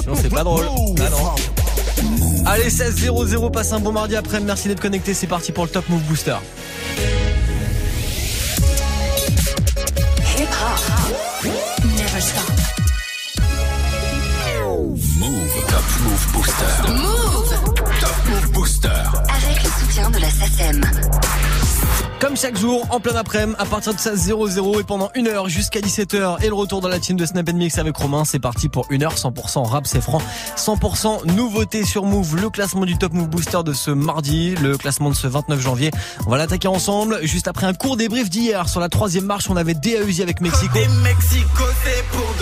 Sinon, c'est pas drôle. Ah non. Allez, 16-0-0, passe un bon mardi après. Merci d'être connecté. C'est parti pour le Top Move Booster. Hip hop. Never stop. Move. Top Move Booster. Move. Top Move Booster. Avec le soutien de la SACEM. Comme chaque jour, en plein après-midi, à partir de 16h00 et pendant une heure jusqu'à 17h et le retour dans la team de Snap Mix avec Romain. C'est parti pour une heure 100% rap, c'est franc. 100% nouveauté sur Move, le classement du Top Move Booster de ce mardi, le classement de ce 29 janvier. On va l'attaquer ensemble juste après un court débrief d'hier. Sur la troisième marche, on avait DAUZ avec Mexico. Côté Mexico, pour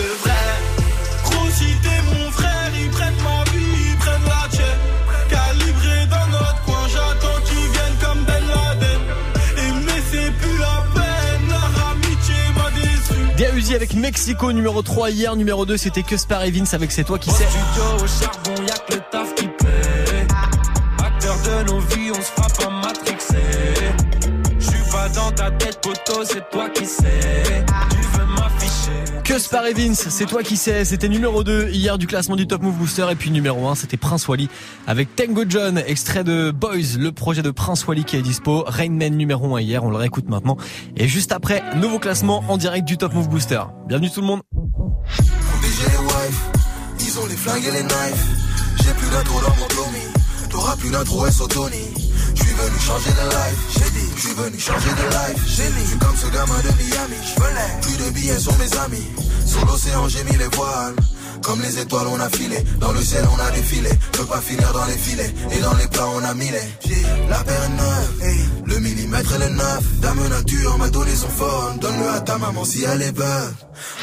DAUZ avec Mexico numéro 3 hier, numéro 2 c'était que Evans avec C'est toi qui sais. Au charbon, y'a que le taf qui paie. Acteur de nos vies, on se frappe à matrixer. J'suis pas dans ta tête, poteau, c'est toi qui sais. Que Spar Evans, c'est toi qui sais, c'était numéro 2 hier du classement du Top Move Booster. Et puis numéro 1 c'était Prince Wally avec Tango John, extrait de Boys, le projet de Prince Wally qui est dispo, Rainman numéro 1 hier, on le réécoute maintenant. Et juste après, nouveau classement en direct du Top Move Booster. Bienvenue tout le monde. Tony. J'suis venu changer de life, j'ai dit, j'suis venu changer de life? J'ai mis, j'suis comme ce gamin de Miami. J'venais, plus de billets sur mes amis. Sur l'océan, j'ai mis les voiles. Comme les étoiles, on a filé. Dans le ciel, on a défilé. Peux pas finir dans les filets. Et dans les plats, on a mis les. La paire est neuve. le millimètre, elle est neuf. Dame nature m'a donné son phone. Donne-le à ta maman si elle est bonne.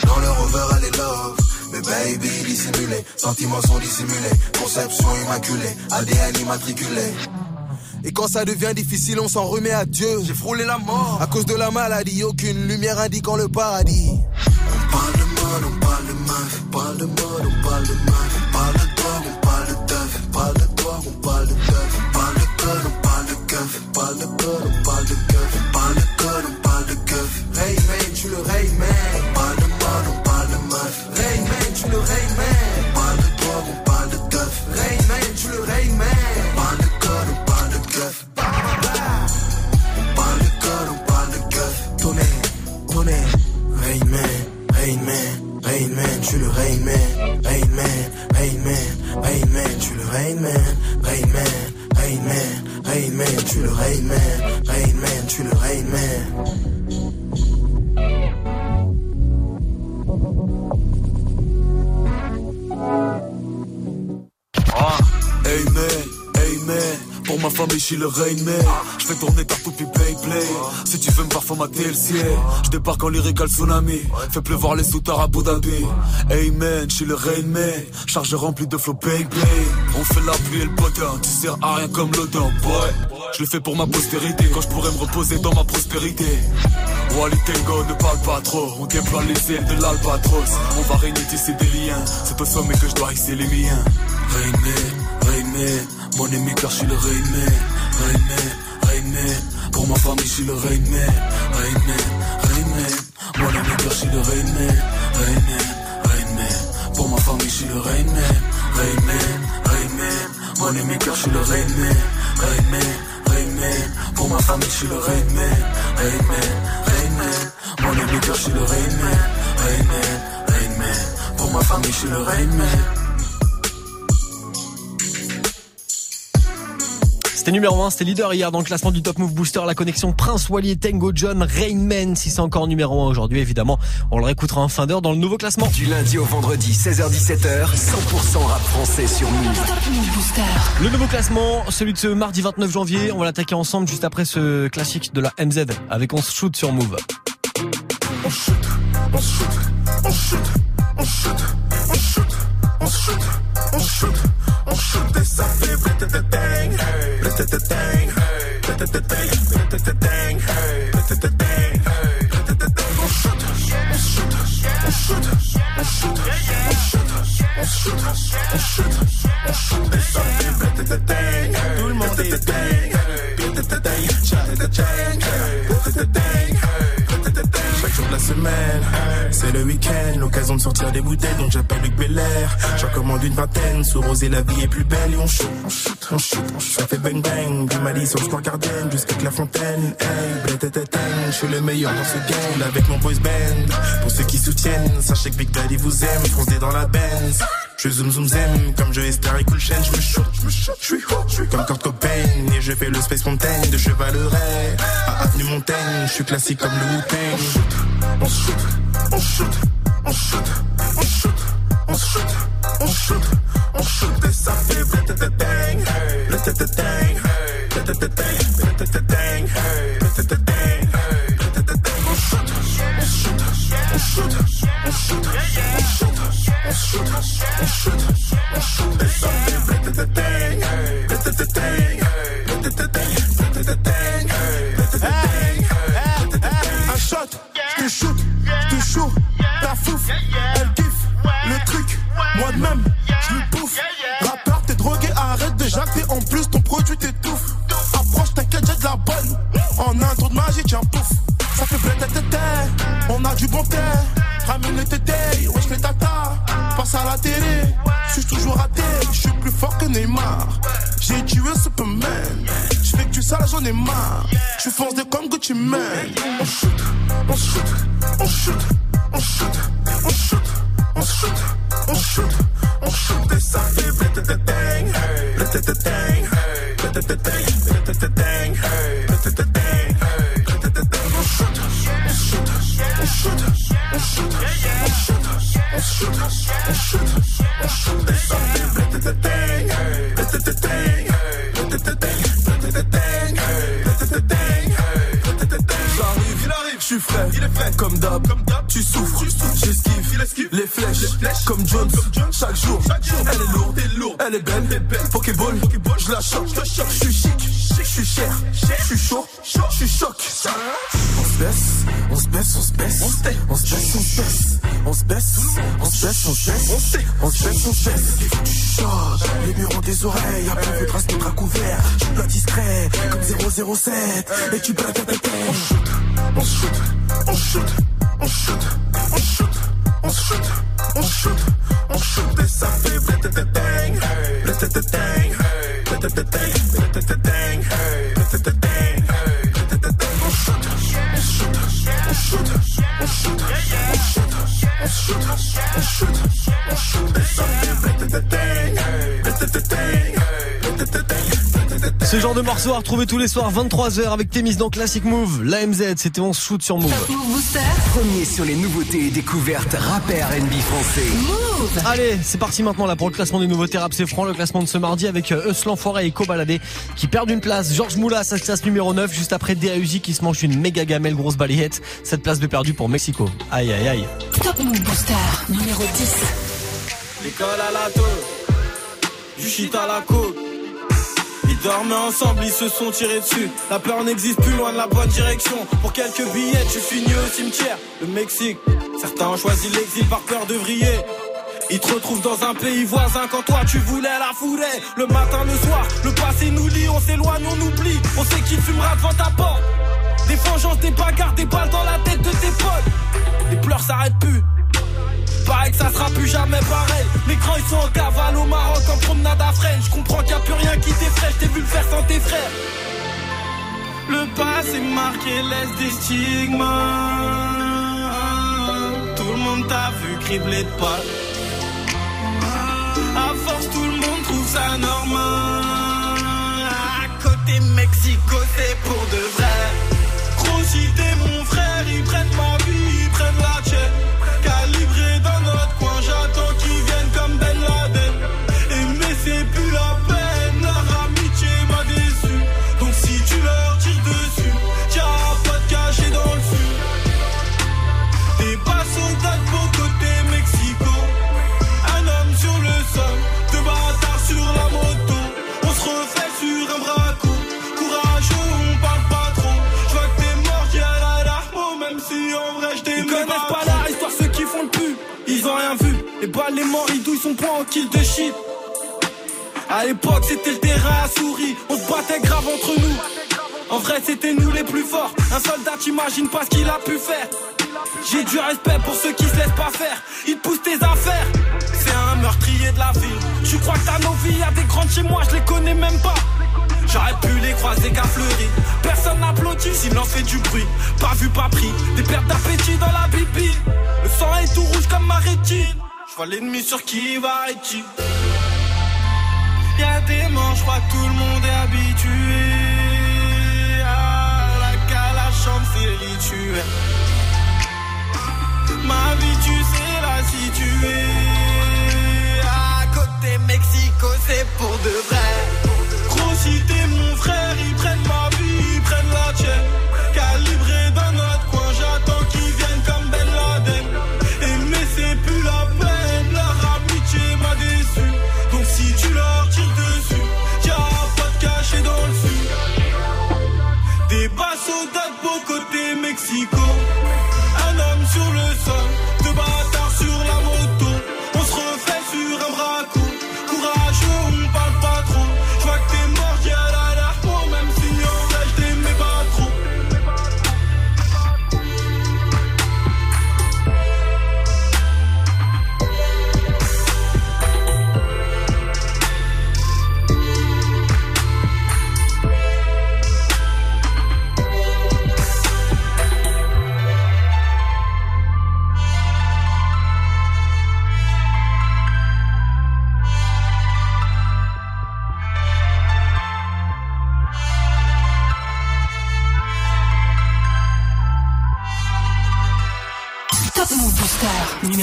Dans le rover, elle est love. Mais baby, dissimulé. Sentiments sont dissimulés. Conception immaculée. ADN immatriculé. Et quand ça devient difficile, on s'en remet à Dieu. J'ai frôlé la mort. À cause de la maladie, aucune lumière indiquant le paradis. On parle de mode, on parle de meuf. On parle de mode, on parle de meuf. On parle de drogue, on parle de teuf. On parle de drogue, on parle de teuf. On parle de code, on parle de keuf. On parle de code, on parle de keuf. On parle de code, on parle de keuf. Hey man, tu le Ray man. On parle de mode, on parle de meuf. Ray man, tu le Ray man. On parle de drogue, on parle de teuf. Ray man, tu le Ray Man, tu le Rain Man. Rain Man, Rain Man, Rain Man, tu le Rain Man. Rain Man, Rain Man, Rain Man, tu le Rain Man. Rain Man, tu le Rain Man. Ma famille je suis le Rain Man. Je fais tourner partout puis play play Si tu veux me voir formater le ciel Je débarque en lyrical tsunami. Fais pleuvoir les soutards à Abu Dhabi. Hey man, je suis le Rain Man. Charge remplie de flow bang bang On fait la pluie et le potin. Tu sers à rien comme l'odeur boy. Je le fais pour ma postérité. Quand je pourrais me reposer dans ma prospérité. Wally Tango ne parle pas trop. On déploie les ailes de l'albatros. On va régner tisser des liens. C'est au sommet que je dois hisser les miens. Rain Man, Rain Man Mon car je suis le Rain Man Rain Man, Rain Man Pour ma famille je suis le Rain Man Rain Man, Rain Man Mon car je suis le Rain Man Rain Man, Rain Man Pour ma famille je suis le Rain Man Rain Man, Rain Man Mon car je suis le Rain Man Rain Man, Rain Man Pour ma famille je suis le Rain Man Rain Man, Rain Man Mon car je suis le Rain Man Rain Man, Rain Man Pour ma famille je suis le Rain C'était numéro 1, c'était leader hier dans le classement du Top Move Booster, la connexion Prince Wally et Tango John, Rainman, si c'est encore numéro 1 aujourd'hui, évidemment, on le réécoutera en fin d'heure dans le nouveau classement. Du lundi au vendredi, 16h-17h, 100% rap français sur Move. Le nouveau classement, celui de ce mardi 29 janvier, on va l'attaquer ensemble juste après ce classique de la MZ avec On se shoot sur Move. On shoot, on shoot, on shoot, on shoot, on shoot, on shoot, on shoot, on shoot et ça bling, bling, On shoot, on shoot, on shoot, on shoot, on shoot, on shoot, on shoot, on shoot et ça fait bling, tout le monde ding, bling, bling, bling, bling, de la C'est le week-end, l'occasion de sortir des bouteilles, donc j'appelle Luc Belair. J'en commande une vingtaine, sous rosé la vie est plus belle et on shoot, on shoot, on shoot. Ça fait bang bang, du Mali sur le square Garden jusqu'à la fontaine. Hey, je suis le meilleur dans ce game avec mon boys band. Pour ceux qui soutiennent, sachez que Big Daddy vous aime, foncez dans la Benz. Je zoom zoom zem, comme je Esther et Cool Chain, je me shoot, je me shoot, je suis hot, je suis comme Kurt Cobain, et je fais le Space Mountain de Chevaleret. À Avenue Montaigne, je suis classique comme le Wu-Tang. On shoot, on shoot, on shoot, on shoot, on shoot, on shoot, on shoot, et ça fait blatatang, blatatang, blatatang, blatatang, blatatang, On shoot, on shoot, on shoot, on shoot, on shoot, on shoot, on shoot, Morceau à retrouver tous les soirs 23h avec Témis dans Classic Move. La MZ, c'était on shoot sur Move. Top Move Booster. Premier sur les nouveautés et découvertes rappeurs NB français. Move. Allez, c'est parti maintenant là pour le classement des nouveautés rap c'est franc, le classement de ce mardi avec euh, Euslan Forêt et Cobaladé qui perdent une place. Georges Moula, se classe numéro 9 juste après DAUJ qui se mange une méga gamelle grosse balayette. Cette place de perdu pour Mexico. Aïe aïe aïe. Top Move Booster. Numéro 10. L'école à la tôle, du shit à la côte. Dormaient ensemble, ils se sont tirés dessus. La peur n'existe plus loin de la bonne direction. Pour quelques billets, tu finis au cimetière. Le Mexique, certains ont choisi l'exil par peur de vriller. Ils te retrouvent dans un pays voisin quand toi tu voulais la fourrer. Le matin, le soir, le passé nous lie, on s'éloigne, on oublie. On sait qu'il fumera devant ta porte. Des vengeances, des bagarres, des balles dans la tête de tes potes. Les pleurs s'arrêtent plus. Pareil que ça sera plus jamais pareil. Les grands ils sont en cavale au Maroc en promenade à Fresnes. Je comprends qu'il n'y a plus rien qui t'effraie. Je t'ai vu le faire sans tes frères. Le passé marqué laisse des stigmas. Tout le monde t'a vu cribler de pas. À force, tout le monde trouve ça normal. À côté Mexico, c'est pour de vrai. Gros, mon frère, ils prennent À l'époque, c'était le terrain à souris. On se battait grave entre nous. En vrai, c'était nous les plus forts. Un soldat, t'imagines pas ce qu'il a pu faire. J'ai du respect pour ceux qui se laissent pas faire. Ils te poussent tes affaires. C'est un meurtrier de la vie. Tu crois que t'as nos vies, y'a des grandes chez moi, je les connais même pas. J'aurais pu les croiser qu'à fleurir. Personne n'applaudit, silence fait du bruit. Pas vu, pas pris. Des pertes d'appétit dans la bibi. Le sang est tout rouge comme ma rétine. Je vois l'ennemi sur qui va et qui. Y'a des morts, je crois que tout le monde est habitué. À la calachante, c'est rituel. Ma vie, tu sais la situer. À côté Mexico, c'est pour de vrai. Gros, si t'es mon frère, ils prennent ma vie, ils prennent la tienne.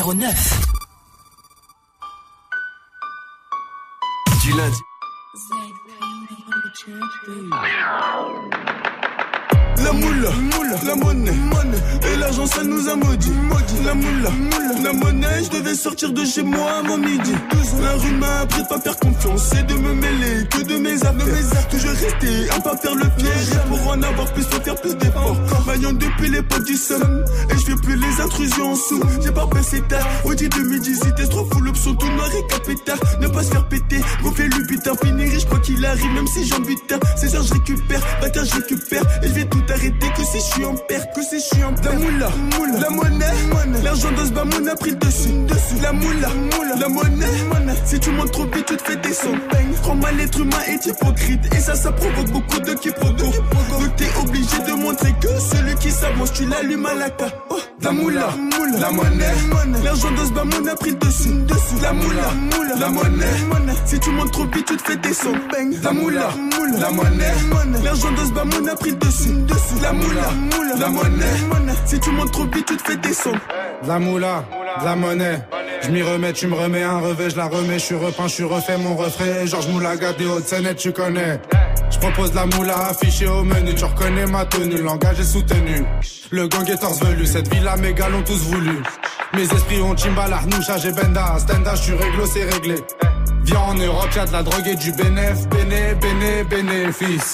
09. Du lundi. La moule, moule, la monnaie, monnaie et l'argent ça nous a maudit. maudit. La moule, moule, la monnaie, je devais sortir de chez moi avant midi. La rue m'a appris de pas faire depuis l'époque du somme, et je fais plus les intrusions en sous. J'ai pas passé tard, Audi 2018, t'es trop fou, l'option tout noir et capétard. Ne pas se faire péter, gonfler le butin, finir riche quoi qu'il arrive, même si j'en butin. C'est ça, je récupère, bâtard, je récupère, et je vais tout arrêter que si je suis en perte, que si je suis en perte. La moula, la monnaie, l'argent d'Osbam, on a pris le dessus, dessus. La moula, la monnaie, si tu montes trop vite, tu te fais descendre. Trop mal, l'être humain est hypocrite, et ça, ça provoque beaucoup de quiproquos. Obligé de montrer que celui qui s'avance, tu l'allumes à la ca. Oh, la moula, la monnaie, l'argent d'Osbam, on a pris le dessus, dessus. La moula, la monnaie, si tu montes trop vite, tu te fais descendre. La moula, la monnaie, l'argent d'Osbam, on a pris le dessus, dessus. La moula, la monnaie, si tu montes trop vite, tu te fais descendre. De la moula, de la monnaie. Je m'y remets, tu me remets un revêt, je la remets, je suis repeint, je suis refait mon refrain. Georges Moulaga des Hautes-Seine, tu connais. Propose la moula affichée au menu, tu reconnais ma tenue, le langage est soutenu. Le gang est torse velu, cette villa gars l'ont tous voulu. Mes esprits ont Chimba, Arnoucha, j'ai Benda, Stenda, je suis réglo, c'est réglé. Viens en Europe, y'a de la drogue et du bénéf, béné, béné, bénéfice.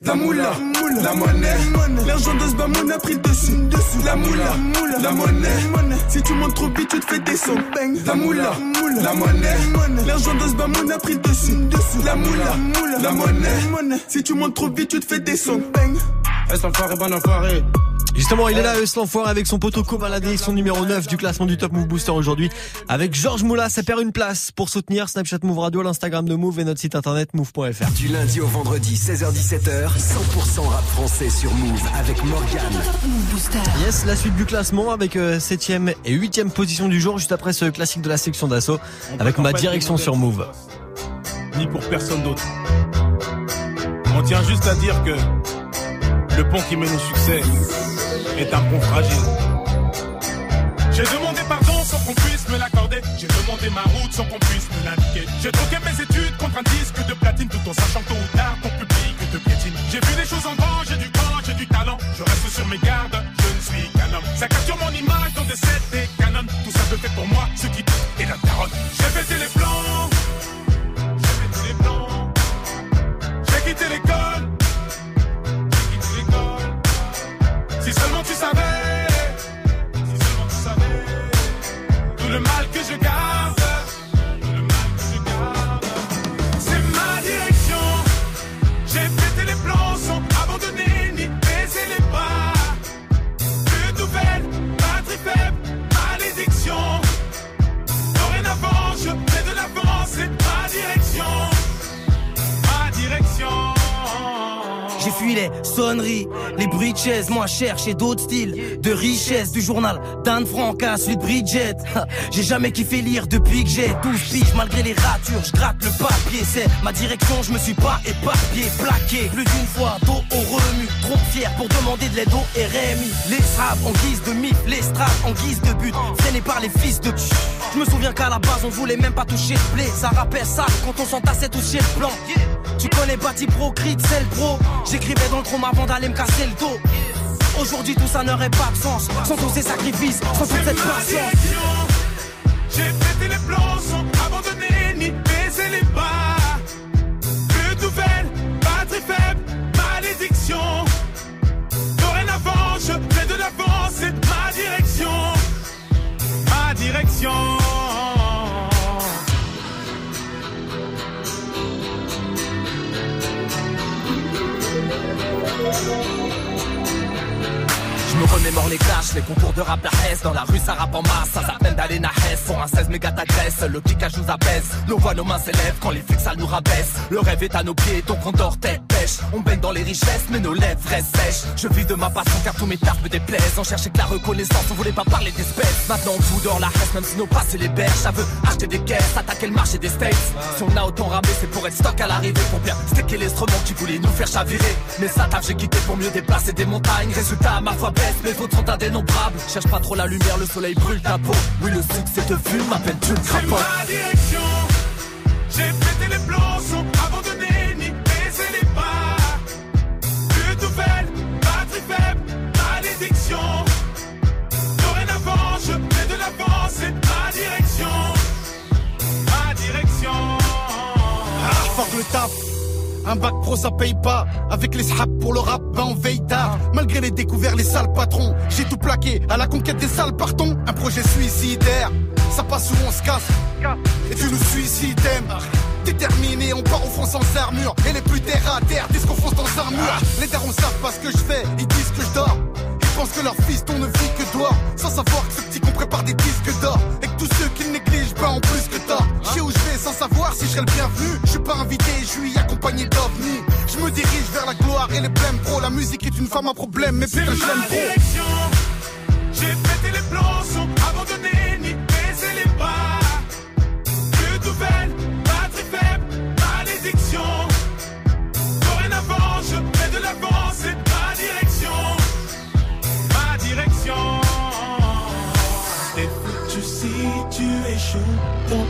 La moula, la monnaie, l'argent d'Osbam, on a pris le dessus. La moula, la monnaie, si tu montes trop vite, tu te fais descendre. La moula, la monnaie, l'argent d'Osbam, on a pris le dessus. La moula, la monnaie, si tu montes trop vite, tu te fais descendre. Est-ce l'enfoiré, bon enfoiré? Justement, il est là, Eus l'enfoiré, avec son poteau Cobaladé, son numéro 9 du classement du Top Move Booster aujourd'hui. Avec Georges Moula, ça perd une place pour soutenir Snapchat Move Radio, l'Instagram de Move et notre site internet move.fr. Du lundi au vendredi, 16h-17h, 100% rap français sur Move avec Morgan. Top Move Booster. Yes, la suite du classement avec 7ème et 8ème position du jour, juste après ce classique de la section d'assaut, avec ma direction sur Move. Ni pour personne d'autre. On tient juste à dire que le pont qui mène au succès fragile. J'ai demandé pardon sans qu'on puisse me l'accorder. J'ai demandé ma route sans qu'on puisse me l'indiquer. J'ai troqué mes études contre un disque de platine tout en sachant tôt ou tard ton public te piétine. J'ai vu les choses en grand, j'ai du corps, j'ai du talent. Je reste sur mes gardes, je ne suis qu'un homme. Ça capture mon image dans des sets des canons. Tout ça peut fait pour moi ce qui est la tarotte. J'ai pété les de chaises. Moi, cherche d'autres styles de richesse. Du journal d'Anne Frank à Bridget. J'ai jamais kiffé lire depuis que j'ai 12 piges. Malgré les ratures, je gratte le papier. C'est ma direction, je me suis pas éparpillé, plaqué. Plus d'une fois, dos au remue. Trop fier pour demander de l'aide au RMI. Les en guise de mif, les straps en guise de but. Freinés par les fils de Je me souviens qu'à la base, on voulait même pas toucher le blé. Ça rappelle ça quand on s'entassait tous chez le plan. Tu connais Bati Pro, Crit, c'est Pro. J'écrivais dans le chrome avant d'aller me casser le dos. Aujourd'hui, tout ça n'aurait pas de sens. Sans tous ces sacrifices, sans toute cette patience. J'ai pété les plans sans abandonner ni baisser les bas. Plus nouvelle, batterie faible, malédiction. Dorénavant, je fais de l'avance, c'est ma direction. Ma direction. Je me remémore les clashs, les concours de rap S Dans la rue ça rappe en masse, ça s'appelle d'aller Hess. Pour un 16 méga t'agresse, le cliquage nous apaise Nos voix, nos mains s'élèvent quand les flics ça nous rabaisse. Le rêve est à nos pieds, donc on dort tête pêche. On baigne dans les richesses, mais nos lèvres restent sèches. Je vis de ma passion car tous mes tarpes me déplaisent. On cherchait que la reconnaissance, on voulait pas parler d'espèces. Maintenant on fout dans la reste, même si nos passés les berges. Ça veut acheter des caisses, attaquer le marché des States. Si on a autant ramé, c'est pour être stock à l'arrivée. Pour bien sticker l'instrument qui voulait nous faire chavirer. Mais ça taf, j'ai quitté pour mieux déplacer des montagnes. Résultat, ma foi baisse, fautes sont indénombrables Cherche pas trop la lumière, le soleil brûle ta peau Oui, le succès te fume, m'appelle tu le C'est ma direction. J'ai pété les plombs sans abandonner ni baisser les pas. Plus nouvelle, batterie faible, malédiction. Dorénavant, je de l'avance, c'est ma direction. Ma direction. Ah, fuck le taf. Un bac pro ça paye pas. Avec les saps pour le rap ben on veille tard. Malgré les découverts les sales patrons J'ai tout plaqué. À la conquête des sales partons. Un projet suicidaire. Ça passe où on se casse. Et tu nous suicides Déterminé on part au front sans armure. Et les plus terre à terre disent qu'on fonce dans un mur Les darons savent pas ce que je fais Ils disent que je dors. Ils pensent que leur fils on ne vit que dehors Sans savoir que ce petit qu'on prépare des disques d'or si je serai le bienvenu Je suis pas invité, je suis accompagné d'ovnis Je me dirige vers la gloire et les blèmes pro La musique est une femme à problème mais putain je l'aime trop. J'ai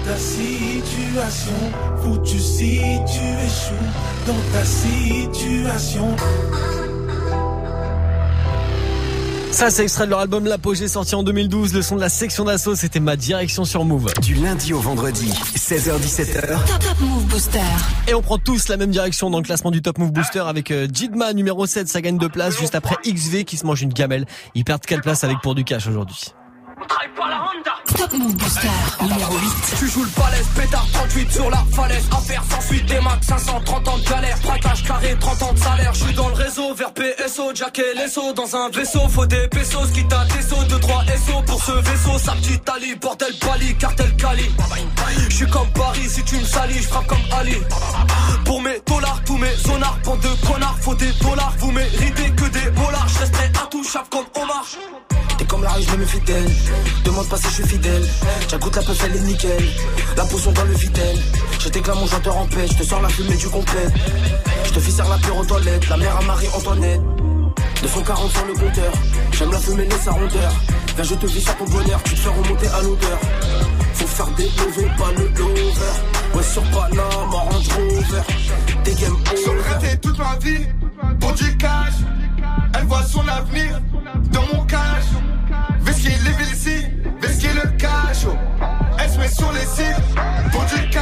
ta situation. Foutu si tu échoues dans ta situation. Ça, c'est extrait de leur album L'Apogée sorti en 2012. Le son de la section d'assaut, c'était ma direction sur Move. Du lundi au vendredi, 16h17h. Top Top Move Booster. Et on prend tous la même direction dans le classement du Top Move Booster avec euh, Jidma numéro 7, ça gagne deux places juste après XV qui se mange une gamelle. Ils perdent quelle place avec pour du cash aujourd'hui? Top Booster. Numéro 8. Tu joues le balèze, pétard 38 sur la falaise. Affaire sans suite des max, 530 ans de galère. Braquage carré, 30 ans de salaire. Je suis dans le réseau, vers PSO, Jack et Lesso. Dans un vaisseau, faut des pesos. Quitte à des sauts, 2, 3 SO Pour ce vaisseau, sa petite Ali Bordel Bali, cartel Cali. Je suis comme Paris, si tu me salis, je frappe comme Ali. Pour mes dollars, tous mes zonards Pour de connards, faut des dollars Vous méritez que des dollars Je resterai intouchable comme Omar T'es comme la rue, je me méfie d'elle. Demande pas si je suis fidèle. J'agoute la peuf, elle est nickel. La potion dans le vitel. Je t'éclame mon chanteur en paix. Je te sors la fumée du complet. Je te fais la pure aux toilettes. La mère à Marie-Antoinette. 240 sur le compteur. J'aime la fumée, laisse sa rondeur. Viens, je te vis sur ton bonheur. Tu te fais remonter à l'odeur. Faut faire des mauvais, pas le lover. Ouais, sur Panama, Range Rover. Des game over. toute ma vie Pour du cash Elle voit son avenir Dans mon cash Vesquille les villes Vesquille le cash. Elle se met sur les sites Pour du cash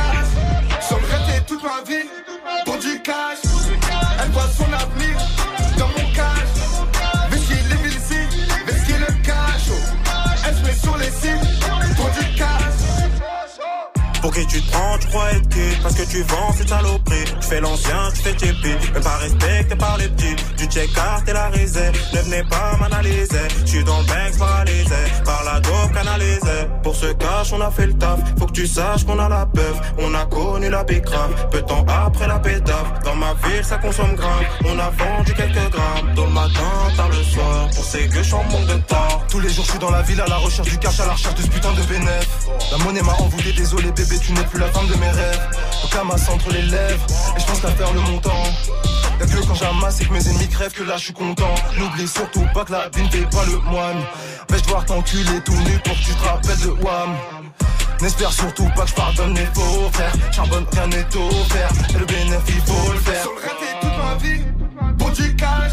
Pour Pour qui tu te prends, tu crois être qui? Parce que tu vends cette saloperie. Tu fais l'ancien, tu fais tipi. Même pas respecté par les petits. Du check-out et la risée. Ne venez pas m'analyser. Je suis dans le bank paralysé. Par la dope canalisée. Pour ce cash, on a fait le taf. Faut que tu saches qu'on a la peuf. On a connu la bicrave. Peu de temps après la pétave. Dans ma ville, ça consomme grave. On a vendu quelques grammes. Dans le matin, tard le soir. On sait que je suis en manque de temps. Tous les jours, je suis dans la ville à la recherche du cash, à la recherche de ce putain de bénéf. La monnaie m'a envoûté, désolé bébé, tu n'es plus la femme de mes rêves. Masse entre les lèvres, et je pense qu'à faire le montant. Y'a que quand j'amasse et que mes ennemis crèvent que là je suis content. N'oublie surtout pas que la vie ne fait pas le moine. Vais-je devoir t'enculer tout nu pour que tu te rappelles de Wam. N'espère surtout pas que je pardonne mes faux frères. Charbonne, rien n'est offert. Et le bénéfice, faut le faire. Sur le raté toute ma vie, pour du cash.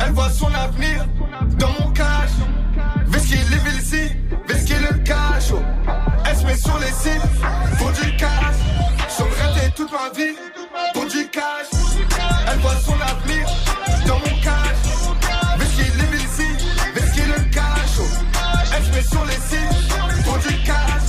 Elle voit son avenir dans mon cash. Vesquille les ici, Sur les sites pour du cash. Le raté toute ma vie, pour du cash. Elle voit son avenir dans mon cash. Vesquille les ici, vesquille le cash. oh. Elle se met sur les sites pour du cash.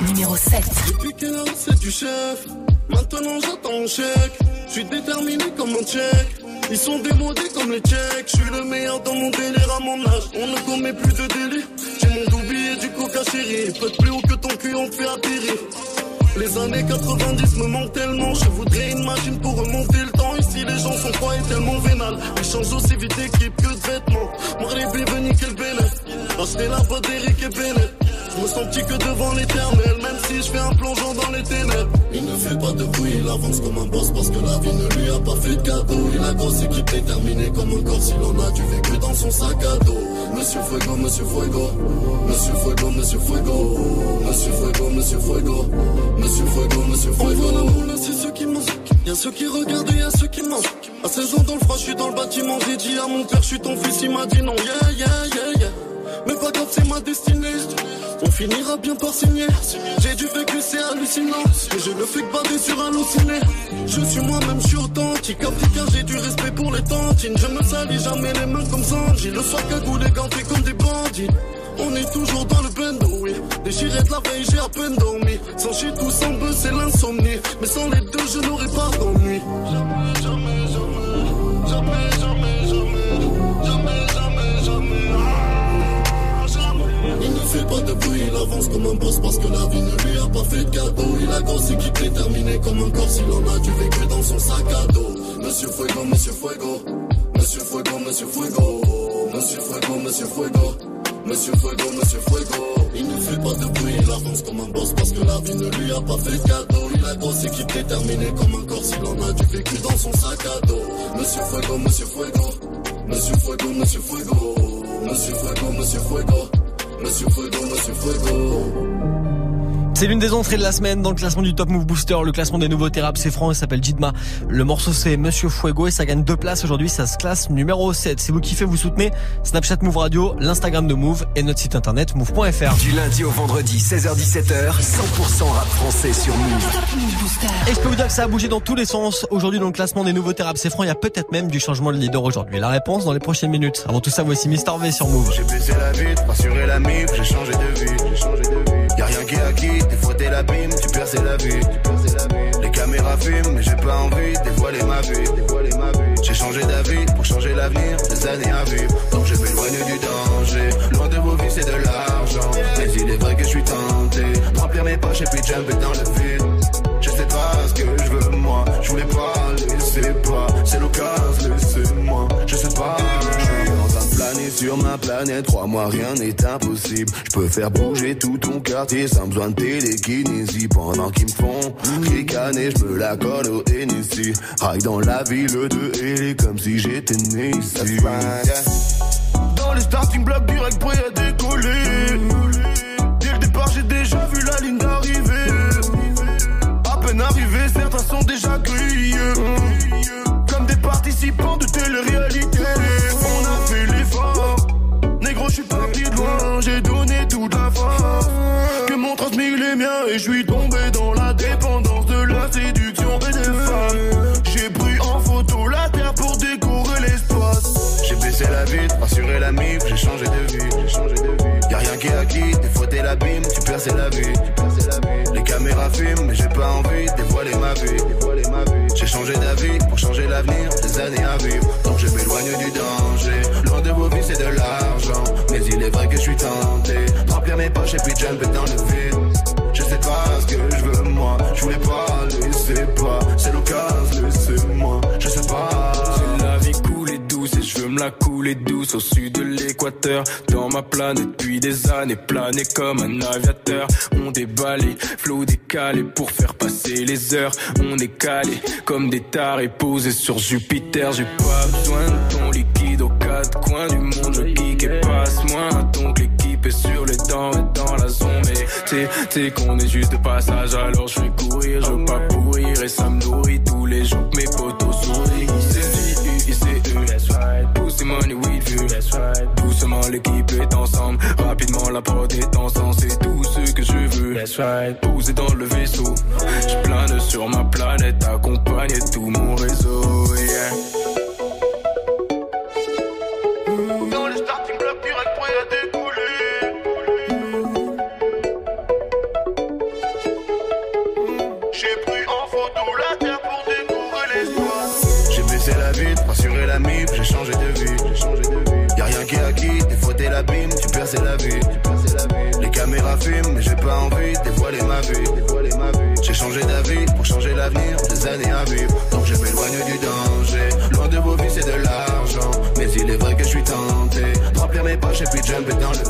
Numéro 7. C'est du chef Maintenant j'attends mon chèque. Je suis déterminé comme un tchèque. Ils sont démodés comme les tchèques. Je suis le meilleur dans mon délire à mon âge. On ne commet plus de délits. J'ai mon double et du coca chéri. Peut plus haut que ton cul, on te fait atterrir. Les années 90 me manquent tellement. Je voudrais une machine pour remonter le temps. Ici, les gens sont froids et tellement vénales. Ils changent aussi vite d'équipe que de vêtements. Moi, les bébés, nickel bénéf. Acheter la boîte d'Eric et Bennett. Je me sens petit que devant l'éternel, même si je fais un plongeon dans les ténèbres. Il ne fait pas de bruit, il avance comme un boss parce que la vie ne lui a pas fait de cadeau. Il a grosse équipe déterminée comme un corps, s'il en a du vécu dans son sac à dos. Monsieur Fuego, Monsieur Fuego, Monsieur Fuego, Monsieur Fuego, Monsieur Fuego, Monsieur Fuego, Monsieur Fuego, Monsieur Fuego. On voit la moule, c'est ceux qui mangent. Y'a ceux qui regardent et y'a ceux qui mangent. À 16 ans dans le froid, je suis dans le bâtiment. J'ai dit à mon père, je suis ton fils, il m'a dit non. Yeah, yeah, yeah, yeah. Mais pas grave, c'est ma destinée. On finira bien par signer. J'ai du vécu, c'est hallucinant. Et je ne fais que sur halluciné. Je suis moi-même, je suis authentique. Africain, j'ai du respect pour les tantines. Je me salis jamais les mains comme Sanji. Le soir, cagoule les gantés comme des bandits. On est toujours dans le bendo, oui. Déchiré de la veille, j'ai à peine dormi. Sans chier tout sans c'est l'insomnie. Mais sans les deux, je n'aurais pas d'ennui. Jamais, jamais. Jamais, jamais, jamais. Fait pas de bruit, il avance comme un boss parce que la vie ne lui a pas fait de cadeau. Il a grosse équipe déterminée comme un corps, s'il en a du vécu dans son sac à dos. Monsieur Fuego, Monsieur Fuego, Monsieur Fuego, Monsieur Fuego, Monsieur Fuego, Monsieur Fuego, Monsieur Fuego, Monsieur Fuego. Il ne fait pas de bruit, il avance comme un boss parce que la vie ne lui a pas fait de cadeau. Il a grosse équipe déterminée comme un corps, s'il en a du vécu dans son sac à dos. Monsieur Fuego, Monsieur Fuego, Monsieur Fuego, Monsieur Fuego, Monsieur Fuego, Monsieur Fuego, Monsieur Fuego, Monsieur Fuego. C'est l'une des entrées de la semaine dans le classement du Top Move Booster, le classement des nouveaux thérapes, c'est franc, il s'appelle Jidma. Le morceau c'est Monsieur Fuego et ça gagne deux places aujourd'hui, ça se classe numéro 7. Si vous kiffez, vous soutenez Snapchat Move Radio, l'Instagram de Move et notre site internet move.fr. Du lundi au vendredi, 16h17h, 100% rap français sur Move. Et je peux vous dire que ça a bougé dans tous les sens. Aujourd'hui, dans le classement des nouveaux thérapes, c'est franc, il y a peut-être même du changement de leader aujourd'hui. La réponse dans les prochaines minutes. Avant tout ça, voici Mister V sur Move. J'ai baissé la la mif, j'ai changé de vie, j'ai changé de vie. Qui est acquis, des fois l'abîme, tu perces la vue. Les caméras filment, mais j'ai pas envie de dévoiler ma vie. J'ai changé d'avis pour changer l'avenir, des années à vivre. Donc je m'éloigne du danger, loin de vos vies c'est de l'argent. Mais il est vrai que je suis tenté, remplir mes poches et puis jumper dans le vide. Je sais pas ce que je veux moi, je voulais pas sur ma planète, crois-moi rien n'est impossible. Je peux faire bouger tout ton quartier sans besoin de télékinésie pendant qu'ils me font ricaner, je me la colle au NSC. Raille dans la ville de Hélé comme si j'étais né ici. Dans les starting blocks direct prêt jumpé dans le vide. Je sais pas ce que je veux, moi. Je voulais pas, laisser pas. C'est l'occasion, laissez-moi. Je sais pas. C'est la vie cool et douce et je veux me la couler douce au sud de l'équateur. Dans ma planète depuis des années, planer comme un aviateur. On déballé, flot décalé pour faire passer les heures. On est calé comme des tarés posés sur Jupiter. J'ai pas besoin de ton liquide aux quatre coins du monde. Je geek et passe-moi. Donc l'équipe est sur les dents et dans la t'sais, t'sais qu'on est juste de passage alors je vais courir, je veux pas pourrir et ça me nourrit tous les jours. que Mes potos sourient. C'est c'est eux. Pousse money weed view. Doucement l'équipe est ensemble. Rapidement la prod est ensemble. C'est tout ce que je veux. Posé dans le vaisseau. Je plane sur ma planète. Accompagné tout mon réseau. Yeah. Jumper dans le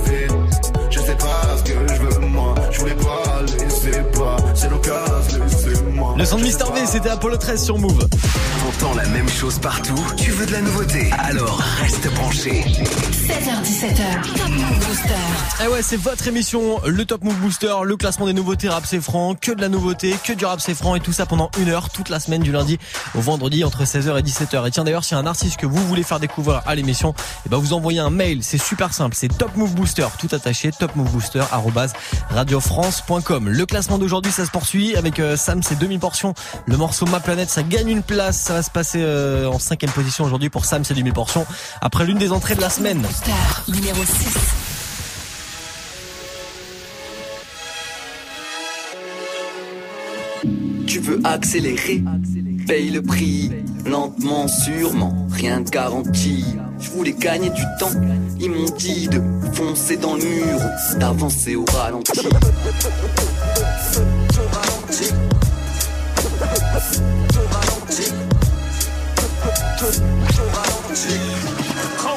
son de Mister V, c'était Apollo 13 sur Move. T'entends la même chose partout Tu veux de la nouveauté? Alors reste branché. 16h17h. Top Move Booster. Eh ouais, c'est votre émission, le Top Move Booster, le classement des nouveautés rap c'est franc, que de la nouveauté, que du rap c'est franc et tout ça pendant une heure toute la semaine du lundi au vendredi entre 16h et 17h. Et tiens d'ailleurs, s'il y a un artiste que vous voulez faire découvrir à l'émission, eh ben vous envoyez un mail, c'est super simple, c'est Top Move Booster, tout attaché, topmovebooster arobase radiofrance.com. Le classement d'aujourd'hui, ça se poursuit avec euh, Sam, c'est 2000 portions. Le morceau Ma Planète, ça gagne une place, ça va se passer euh, en cinquième position aujourd'hui pour Sam, c'est 2000 portions. Après l'une des entrées de la semaine. Booster numéro 6. Tu veux accélérer, paye le prix, lentement, sûrement, rien de garanti. Je voulais gagner du temps, ils m'ont dit de foncer dans le mur, d'avancer au ralenti. Quand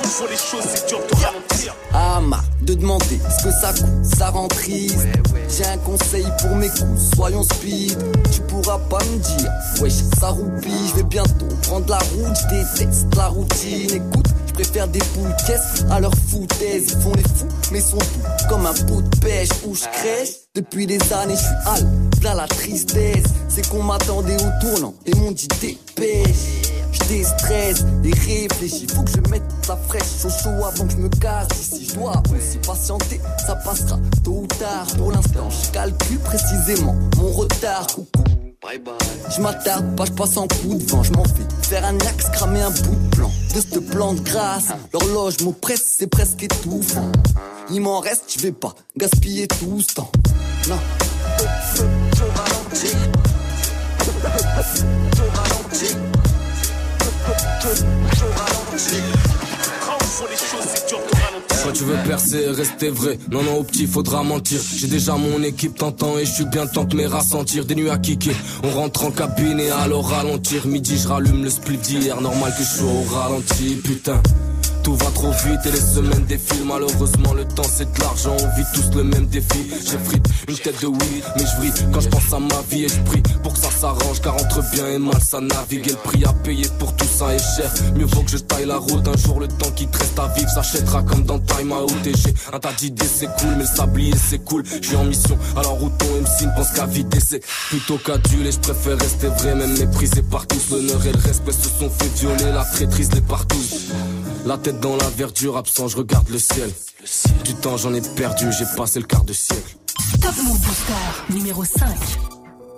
on fait les choses, c'est dur de ralentir. Ah ma, de demander ce que ça coûte, ça rend triste. J'ai un conseil pour mes coups, soyons speed. Tu pourras pas me dire, wesh, ça roupille. Je vais bientôt prendre la route, je déteste la routine. Écoute, je préfère des poules caisses à leur foutaise. Ils font les fous, mais sont tout comme un pot de pêche où je crèche. Depuis des années, je suis hal, plein la tristesse. C'est qu'on m'attendait au tournant et m'ont dit dépêche. Je déstresse et réfléchis. Faut que je mette la fraîche au chaud avant que je me casse. Si je dois aussi patienter, ça passera tôt ou tard. Pour l'instant, je calcule précisément mon retard. Coucou. Bye bye. Je m'attarde pas, je passe en coup de vent. Je m'en fais faire un axe, cramer un bout de plan. De cette plante grasse, l'horloge m'oppresse, c'est presque étouffant. Il m'en reste, je vais pas gaspiller tout ce temps. Non. Fait les Quand tu veux percer, rester vrai. Non, non, au petit, faudra mentir. J'ai déjà mon équipe t'entend et je suis bien temps de me rassentir. Des nuits à kicker. On rentre en cabine et alors ralentir. Midi, je rallume le split d'hier. Normal que je sois au ralenti, putain. Tout va trop vite et les semaines défilent. Malheureusement, le temps c'est de l'argent. On vit tous le même défi. J'ai frite une tête de weed, mais je quand je pense à ma vie et je prie pour que ça s'arrange. Car entre bien et mal, ça navigue. Et le prix à payer pour tout ça est cher. Mieux vaut que je taille la route. Un jour, le temps qui te reste à vivre s'achètera comme dans Time Out. Et j'ai un tas d'idées, c'est cool, mais le sablier c'est cool. Je suis en mission, alors où ton MC ne pense qu'à vider. C'est plutôt qu'aduler, je préfère rester vrai, même méprisé par tous. L'honneur et le respect se sont fait violer. La traîtrise les partout. La tête dans la verdure, absent, je regarde le ciel. Du temps j'en ai perdu, j'ai passé le quart de siècle. Top Move Booster numéro 5.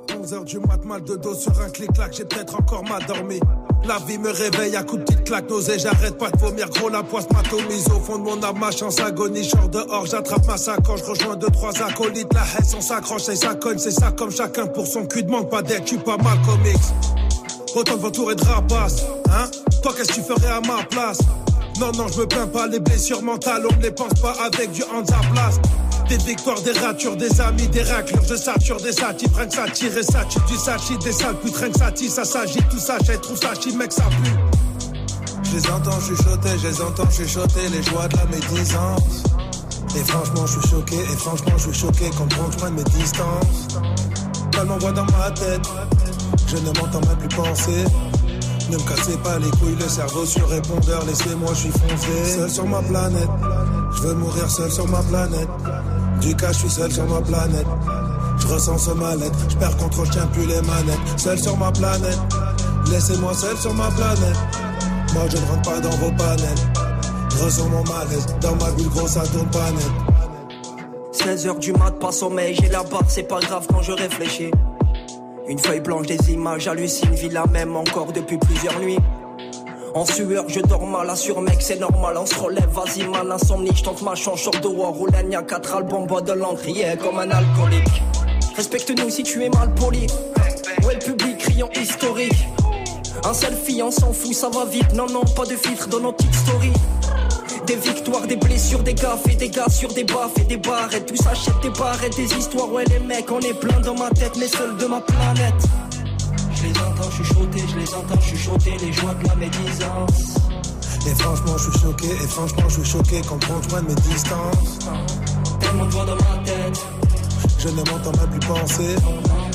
11h du mat, mal de dos sur un clic-clac, j'ai peut-être encore mal dormi. La vie me réveille à coups de petites claques, nausée, j'arrête pas de vomir, gros la poisse m'atomise au fond de mon âme, ma chance agonie, je dehors, j'attrape ma sacoche, je rejoins deux, trois acolytes, la haine, on s'accroche et ça cogne, c'est ça comme chacun pour son cul, demande pas d'aide, tu pas mal comics. Autant de vautours et de rapaces, hein Toi qu'est-ce que tu ferais à ma place? Non, non, je me plains pas, les blessures mentales, on ne les pense pas avec du place. Des victoires, des ratures, des amis, des raclures, je sature des satifs, rien que ça tire ça tue du sachis, des sales putes, rien que ça tire, ça s'agit, tout ça, j'ai trouve ça chi, mec, ça pue. Je les entends chuchoter, je les entends chuchoter les joies de la médisance. Et franchement, je suis choqué, et franchement, je suis choqué quand je prends mes distances. Tellement voix dans ma tête, je ne m'entends même plus penser. Ne me cassez pas les couilles, le cerveau sur répondeur, laissez-moi, je suis foncé. Seul sur ma planète, je veux mourir seul sur ma planète. Du cas, je suis seul sur ma planète. Je ressens ce mal-être, je perds contrôle, je tiens plus les manettes. Seul sur ma planète, laissez-moi seul sur ma planète. Moi, je ne rentre pas dans vos panels. Je ressens mon malaise, dans ma bulle, gros, ça tourne pas net. 16h du mat, pas sommeil, j'ai la barre, c'est pas grave quand je réfléchis. Une feuille blanche, des images, hallucine, vis la même encore depuis plusieurs nuits. En sueur, je dors mal, assure mec, c'est normal, on se relève, vas-y mal, insomnie, je tente ma chance, short de war, roulaine, y'a quatre albums, bois de l'encre, comme un alcoolique. Respecte-nous si tu es mal poli. Ouais, le public, criant historique. Un selfie, on s'en fout, ça va vite, non, non, pas de filtre dans nos petites stories. Des victoires, des blessures, des gaffes et des gars sur des baffes et des barrettes. Tout s'achète des barrettes, des histoires. Ouais, les mecs, on est plein dans ma tête, mais seul de ma planète. Je les entends chuchoter, je les entends chuchoter, les joies de la médisance. Et franchement, je suis choqué, et franchement, je suis choqué quand je prends mes distances. Tellement de voix dans ma tête. Je ne m'entends même plus penser.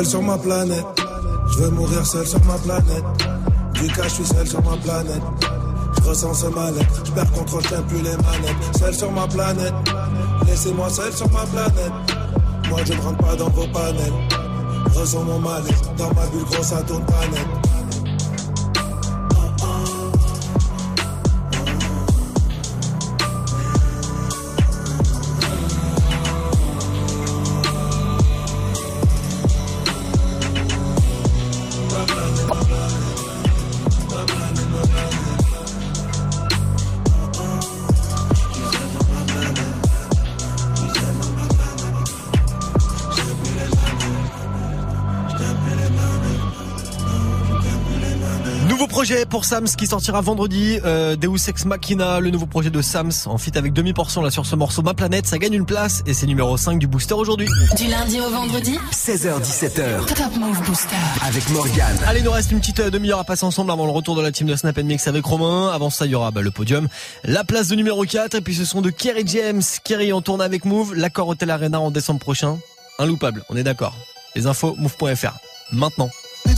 Seul sur ma planète. Je veux mourir seul sur ma planète. Du cas, je suis seul sur ma planète. Je ressens ce mal-être. Je perds contrôle, je plus les manettes. Seul sur ma planète. Laissez-moi seul sur ma planète. Moi, je ne rentre pas dans vos panels. Ressens mon mal-être. Dans ma bulle, gros, ça tourne pas net. Pour Sams qui sortira vendredi. Euh, Deus Ex Machina, le nouveau projet de Sams en fit avec demi-portion là sur ce morceau Ma Planète. Ça gagne une place et c'est numéro 5 du booster aujourd'hui. Du lundi au vendredi 16h17h Top Move Booster. avec Morgane. Allez, il nous reste une petite euh, demi-heure à passer ensemble avant le retour de la team de Snap Mix avec Romain. Avant ça, il y aura bah, le podium, la place de numéro 4 et puis ce sont de Kerry James. Kerry en tourne avec Move, l'accord Hotel Arena en décembre prochain. Inloupable, on est d'accord. Les infos, move.fr. Maintenant.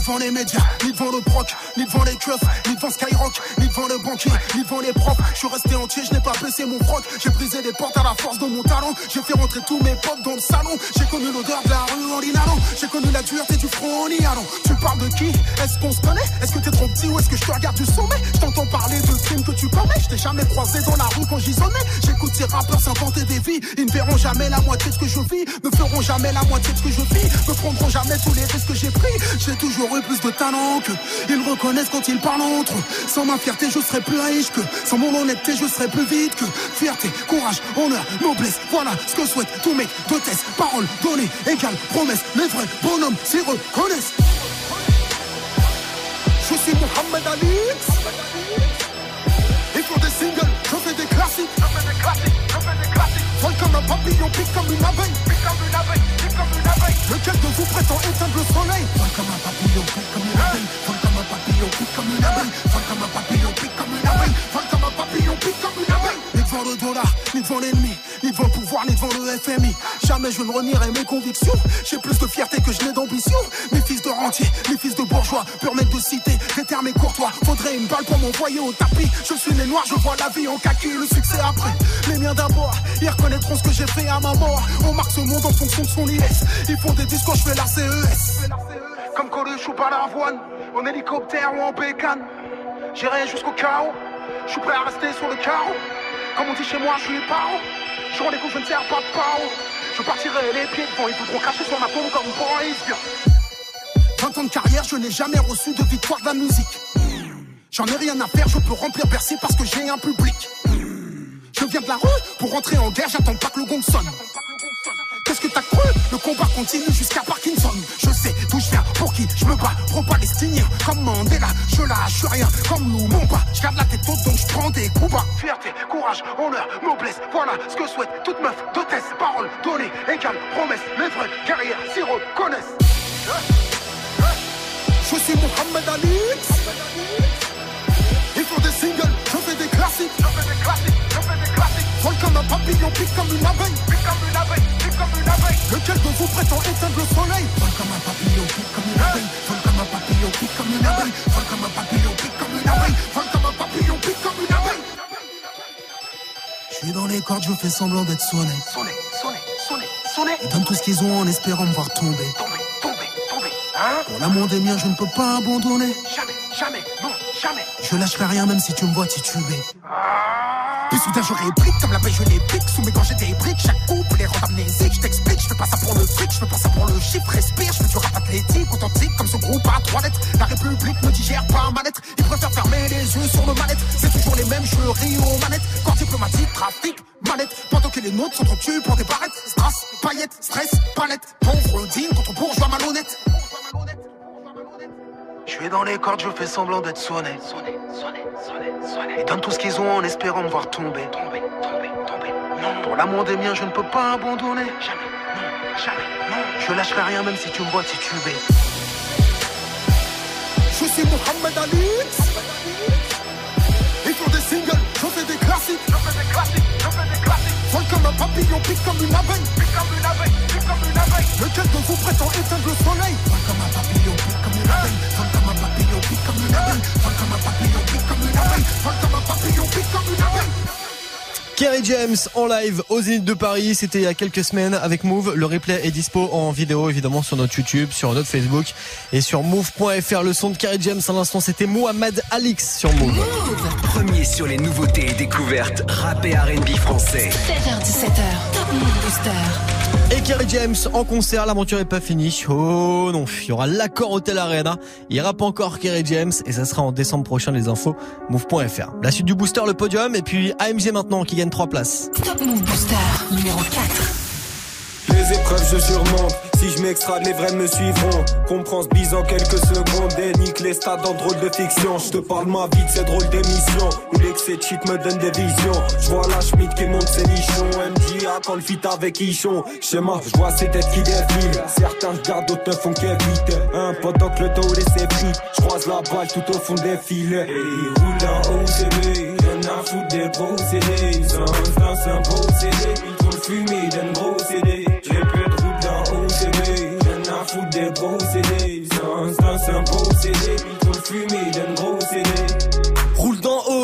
Devant les médias, ni devant le proc, ni devant les keufs, ni devant Skyrock, ni devant le banquier, ni devant les profs. Je suis resté entier, je n'ai pas baissé mon froc. J'ai brisé les portes à la force de mon talent. J'ai fait rentrer tous mes potes dans le salon. J'ai connu l'odeur de la rue en l'inhalant. J'ai connu la dureté du front en y allant. Tu parles de qui? Est-ce qu'on se connaît? Est-ce que t'es trop petit ou est-ce que je te regarde du sommet? Je t'entends parler de crimes que tu commets. Je t'ai jamais croisé dans la rue quand j'y sonnais. J'écoute ces rappeurs s'inventer des vies. Ils ne verront jamais la moitié de ce que je vis. Ne feront jamais la moitié de ce que je vis. Ne prendront jamais tous les risques que j'ai pris. J'ai toujours plus de talent que ils reconnaissent quand ils parlent entre eux. Sans ma fierté, je serais plus riche que. Sans mon honnêteté, je serais plus vite que. Fierté, courage, honneur, noblesse. Voilà ce que souhaitent tous mec de test. Parole donnée, égale promesse. Les vrais bonhommes s'y reconnaissent. Je suis Mohamed des un papillon, pique comme une abeille. Pique comme une abeille, pique comme une abeille. Lequel de vous prétend éteindre le soleil? Vol comme un papillon, pique comme une abeille. Vol comme un papillon, pique comme une abeille. Vol comme un papillon, pique comme une abeille. Vol comme un papillon, pique comme une abeille. Devant le dollar, ni devant l'ennemi, ni devant le pouvoir, ni devant le FMI. Jamais je ne renierai mes convictions. J'ai plus de fierté que je n'ai d'ambition. Mes fils de rentiers, mes fils de bourgeois, pur de cité, réterme et courtois. Faudrait une balle pour m'envoyer au tapis. Je suis né noir, je vois la vie en kaki, le succès après. Les miens d'abord, ils reconnaîtront ce que j'ai fait à ma mort. On marque ce monde en fonction de son IS. Ils font des discours, je fais la CES. Comme Coluche ou par l'avoine, en hélicoptère ou en bécane. J'irai jusqu'au chaos, je suis prêt à rester sur le carreau. Comme on dit chez moi, je suis haut. Je rends les coups, je ne sers pas de pao. Je partirai les pieds devant, ils voudront cracher sur ma tombe comme Boys. 20 ans de carrière, je n'ai jamais reçu de victoire de la musique. J'en ai rien à faire, je peux remplir Bercy parce que j'ai un public. Je viens de la rue pour rentrer en guerre, j'attends pas que le gong sonne. Qu'est-ce que t'as cru? Le combat continue jusqu'à Parkinson. Je pour qui je me bats. Pro-palestinien, comme Mandela. Je lâche rien, comme Lumumba. Je garde la tête haute, donc je prends des coups. Fierté, courage, honneur, noblesse. Voilà ce que souhaite toute meuf d'hôtesse. Parole donnée, égale promesse. Les vrais guerrières s'y. Je suis Mohamed Ali. Ils font des singles, je fais des classiques. Je fais des classiques, je fais des classiques. Vol comme un papillon, pique comme une abeille. Pique comme une abeille, pique comme une abeille. Lequel de vous prétend éteindre le soleil? Vol comme un papillon, pique comme une abeille. Vol comme un papillon, pique comme une abeille. Vol comme un papillon, pique comme une abeille. Vol comme un papillon, pique comme une abeille. Je suis dans les cordes, je fais semblant d'être sonné. Sonné, sonné, sonné, sonné. Ils donnent tout ce qu'ils ont en espérant me voir tomber. Tomber, tomber, tomber. Hein? Pour l'amour des miens, je ne peux pas abandonner. Jamais, jamais, non, jamais. Je lâcherai rien même si tu me vois tituber. Puis soudain je réplique comme la paix je les pique Sous mes gants j'ai des chaque couple les rend amnésiques Je t'explique, je pas ça pour le fric, je fais pas ça pour le chiffre. Respire, je fais du rap athlétique, authentique comme ce groupe à trois lettres. La République ne digère pas ma lettre. Ils préfèrent fermer les yeux sur le manette C'est toujours les mêmes, je ris aux manettes. Corps diplomatique, trafic, manette Pendant que les nôtres sont trop tués pour des barrettes. Strass, paillettes, stress, palette. Pauvre digne contre bourgeois malhonnête je suis dans les cordes, je fais semblant d'être sonné. Sonné, sonné, sonné, sonné. Donnent tout ce qu'ils ont en espérant me voir tomber. Tomber, tomber, tomber. Non. Pour l'amour des miens, je ne peux pas abandonner. Jamais, non, jamais, non. Je lâcherai rien même si tu me vois tituber. Je suis Mohamed Ali. Ils font des singles, je fais des classiques. Je fais des classiques, je fais des classiques. Vol comme un papillon, pique comme une abeille. Pique comme une abeille, pique comme une abeille. Lequel de vous prétend éteindre le soleil? Vol comme un papillon, pique comme une abeille. Comme une abeille. Vol comme un papillon, pique comme une abeille. Vol comme un papillon, pique comme une abeille. Kerry James en live au Zénith de Paris, c'était il y a quelques semaines avec Move. Le replay est dispo en vidéo évidemment sur notre YouTube, sur notre Facebook et sur move.fr. Le son de Kerry James à l'instant c'était Mohamed Alix sur Move. Premier sur les nouveautés et découvertes rap et R&B français. 16h17h, Top Move Booster. Et Kerry James en concert, l'aventure est pas finie. Oh non, il y aura l'accord Hotel Arena. Il rappe encore Kerry James et ça sera en décembre prochain les infos move.fr. La suite du booster, le podium et puis AMG maintenant qui gagne 3 places. Top Move Booster numéro 4. Les épreuves je surmonte Si je m'extrade les vrais me suivront. Comprends ce bise en quelques secondes nique les stades en drôle de fiction. Je te parle ma vie de ces drôles d'émissions Où l'excès de me donne des visions. Je vois la Schmidt qui monte ses nichons. MJA quand le fit avec Ichon. Schéma, je vois ces têtes qui défilent. Certains je garde, d'autres ne font qu'éviter. Un pendant que le dos laisse frites. Je croise la balle tout au fond des filets. Et il roule en OCB Y'en a foutre des procédés. Sans c'est un procédé. Ils d'un gros procédé, puis trop fumer d'un gros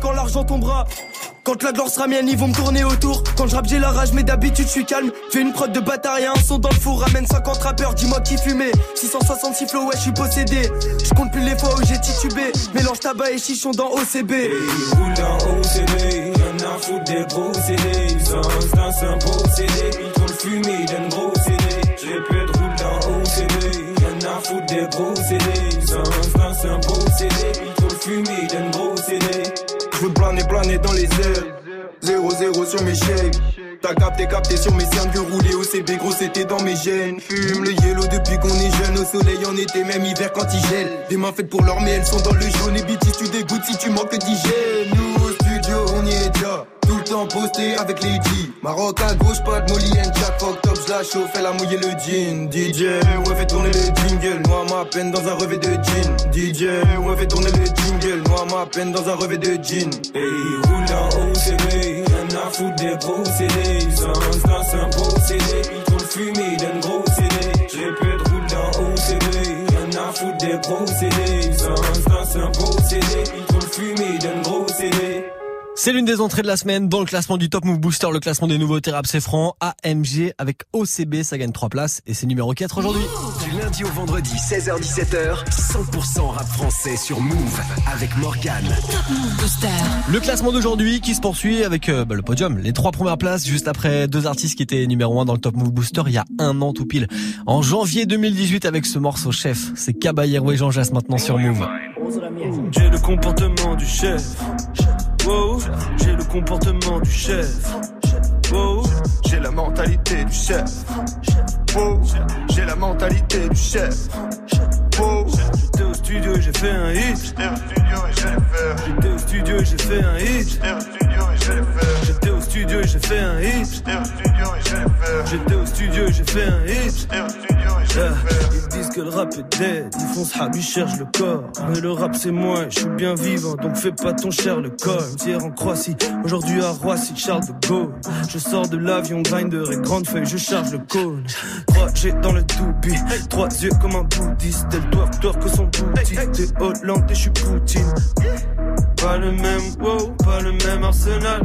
quand l'argent tombera quand la gloire sera mienne, ils vont me tourner autour. Quand je rappe, j'ai la rage, mais d'habitude, je suis calme. Fais une prod de bâtard et un son dans le four. Ramène 50 rappeurs, dis-moi qui fumait. 666 flow, ouais, je suis possédé. Je compte plus les fois où j'ai titubé. Mélange tabac et chichon dans OCB. Y'en a des un trop le fumer CD. Y'en a des un trop le fumer CD. Planer, planer dans les airs. 0-0 sur mes chèques. T'as capté, capté sur mes cernes que rouler au CB, gros c'était dans mes gènes. Fume le yellow depuis qu'on est jeune, au soleil en été, même hiver quand il gèle. Des mains faites pour l'or, mais elles sont dans le jaune. Et BT, tu dégoûtes si tu manques d'hygiène. Nous au studio, on y est déjà. Tout le temps posté avec les G. Maroc à gauche, pas de molly jack. Fuck je la chauffe, elle a mouillé le jean. DJ, ouais, fait tourner le jingle. Noie ma peine dans un revêt de jean. DJ, ouais, fait tourner le jingle. Noie ma peine dans un revêt de jean. Il roule en OCB. foutre des procédés. Sans dans un procédé, ils fumer d'un gros CD. J'ai peu de roule dans OCD. Rien à foutre des procédés. C'est l'une des entrées de la semaine dans le classement du Top Move Booster, le classement des nouveaux rap c'est franc, AMG avec OCB, ça gagne 3 places et c'est numéro 4 aujourd'hui. Du lundi au vendredi, 16h17h, 100% rap français sur Move avec Morgan. Top Move Booster. Le classement d'aujourd'hui qui se poursuit avec euh, bah, le podium, les trois premières places juste après deux artistes qui étaient numéro 1 dans le Top Move Booster il y a un an tout pile. En janvier 2018 avec ce morceau chef, c'est Caballero et Jean Jass maintenant sur Move. J'ai le comportement du chef. Wow, j'ai le comportement du chef. Wow, j'ai la mentalité du chef. Wow, j'ai la mentalité du chef. Wow, j'étais au studio et j'ai fait un hit. J'étais au studio et j'ai fait un hit. J'étais au studio et j'ai fait un hit. J'étais au studio et j'ai fait un hit. Yeah. Ils disent que le rap est dead, ils font ça, ils cherchent le corps. Mais le rap c'est moi, je suis bien vivant, donc fais pas ton cher le corps. Hier en Croatie, aujourd'hui à Roissy, Charles de Gaulle. Je sors de l'avion, grinder et grande feuille, je charge le cône. Trois G dans le toupie, trois yeux comme un bouddhiste. Elle doit tort que son boutique. T'es Hollande et je suis Poutine. Pas le même, wow, pas le même arsenal.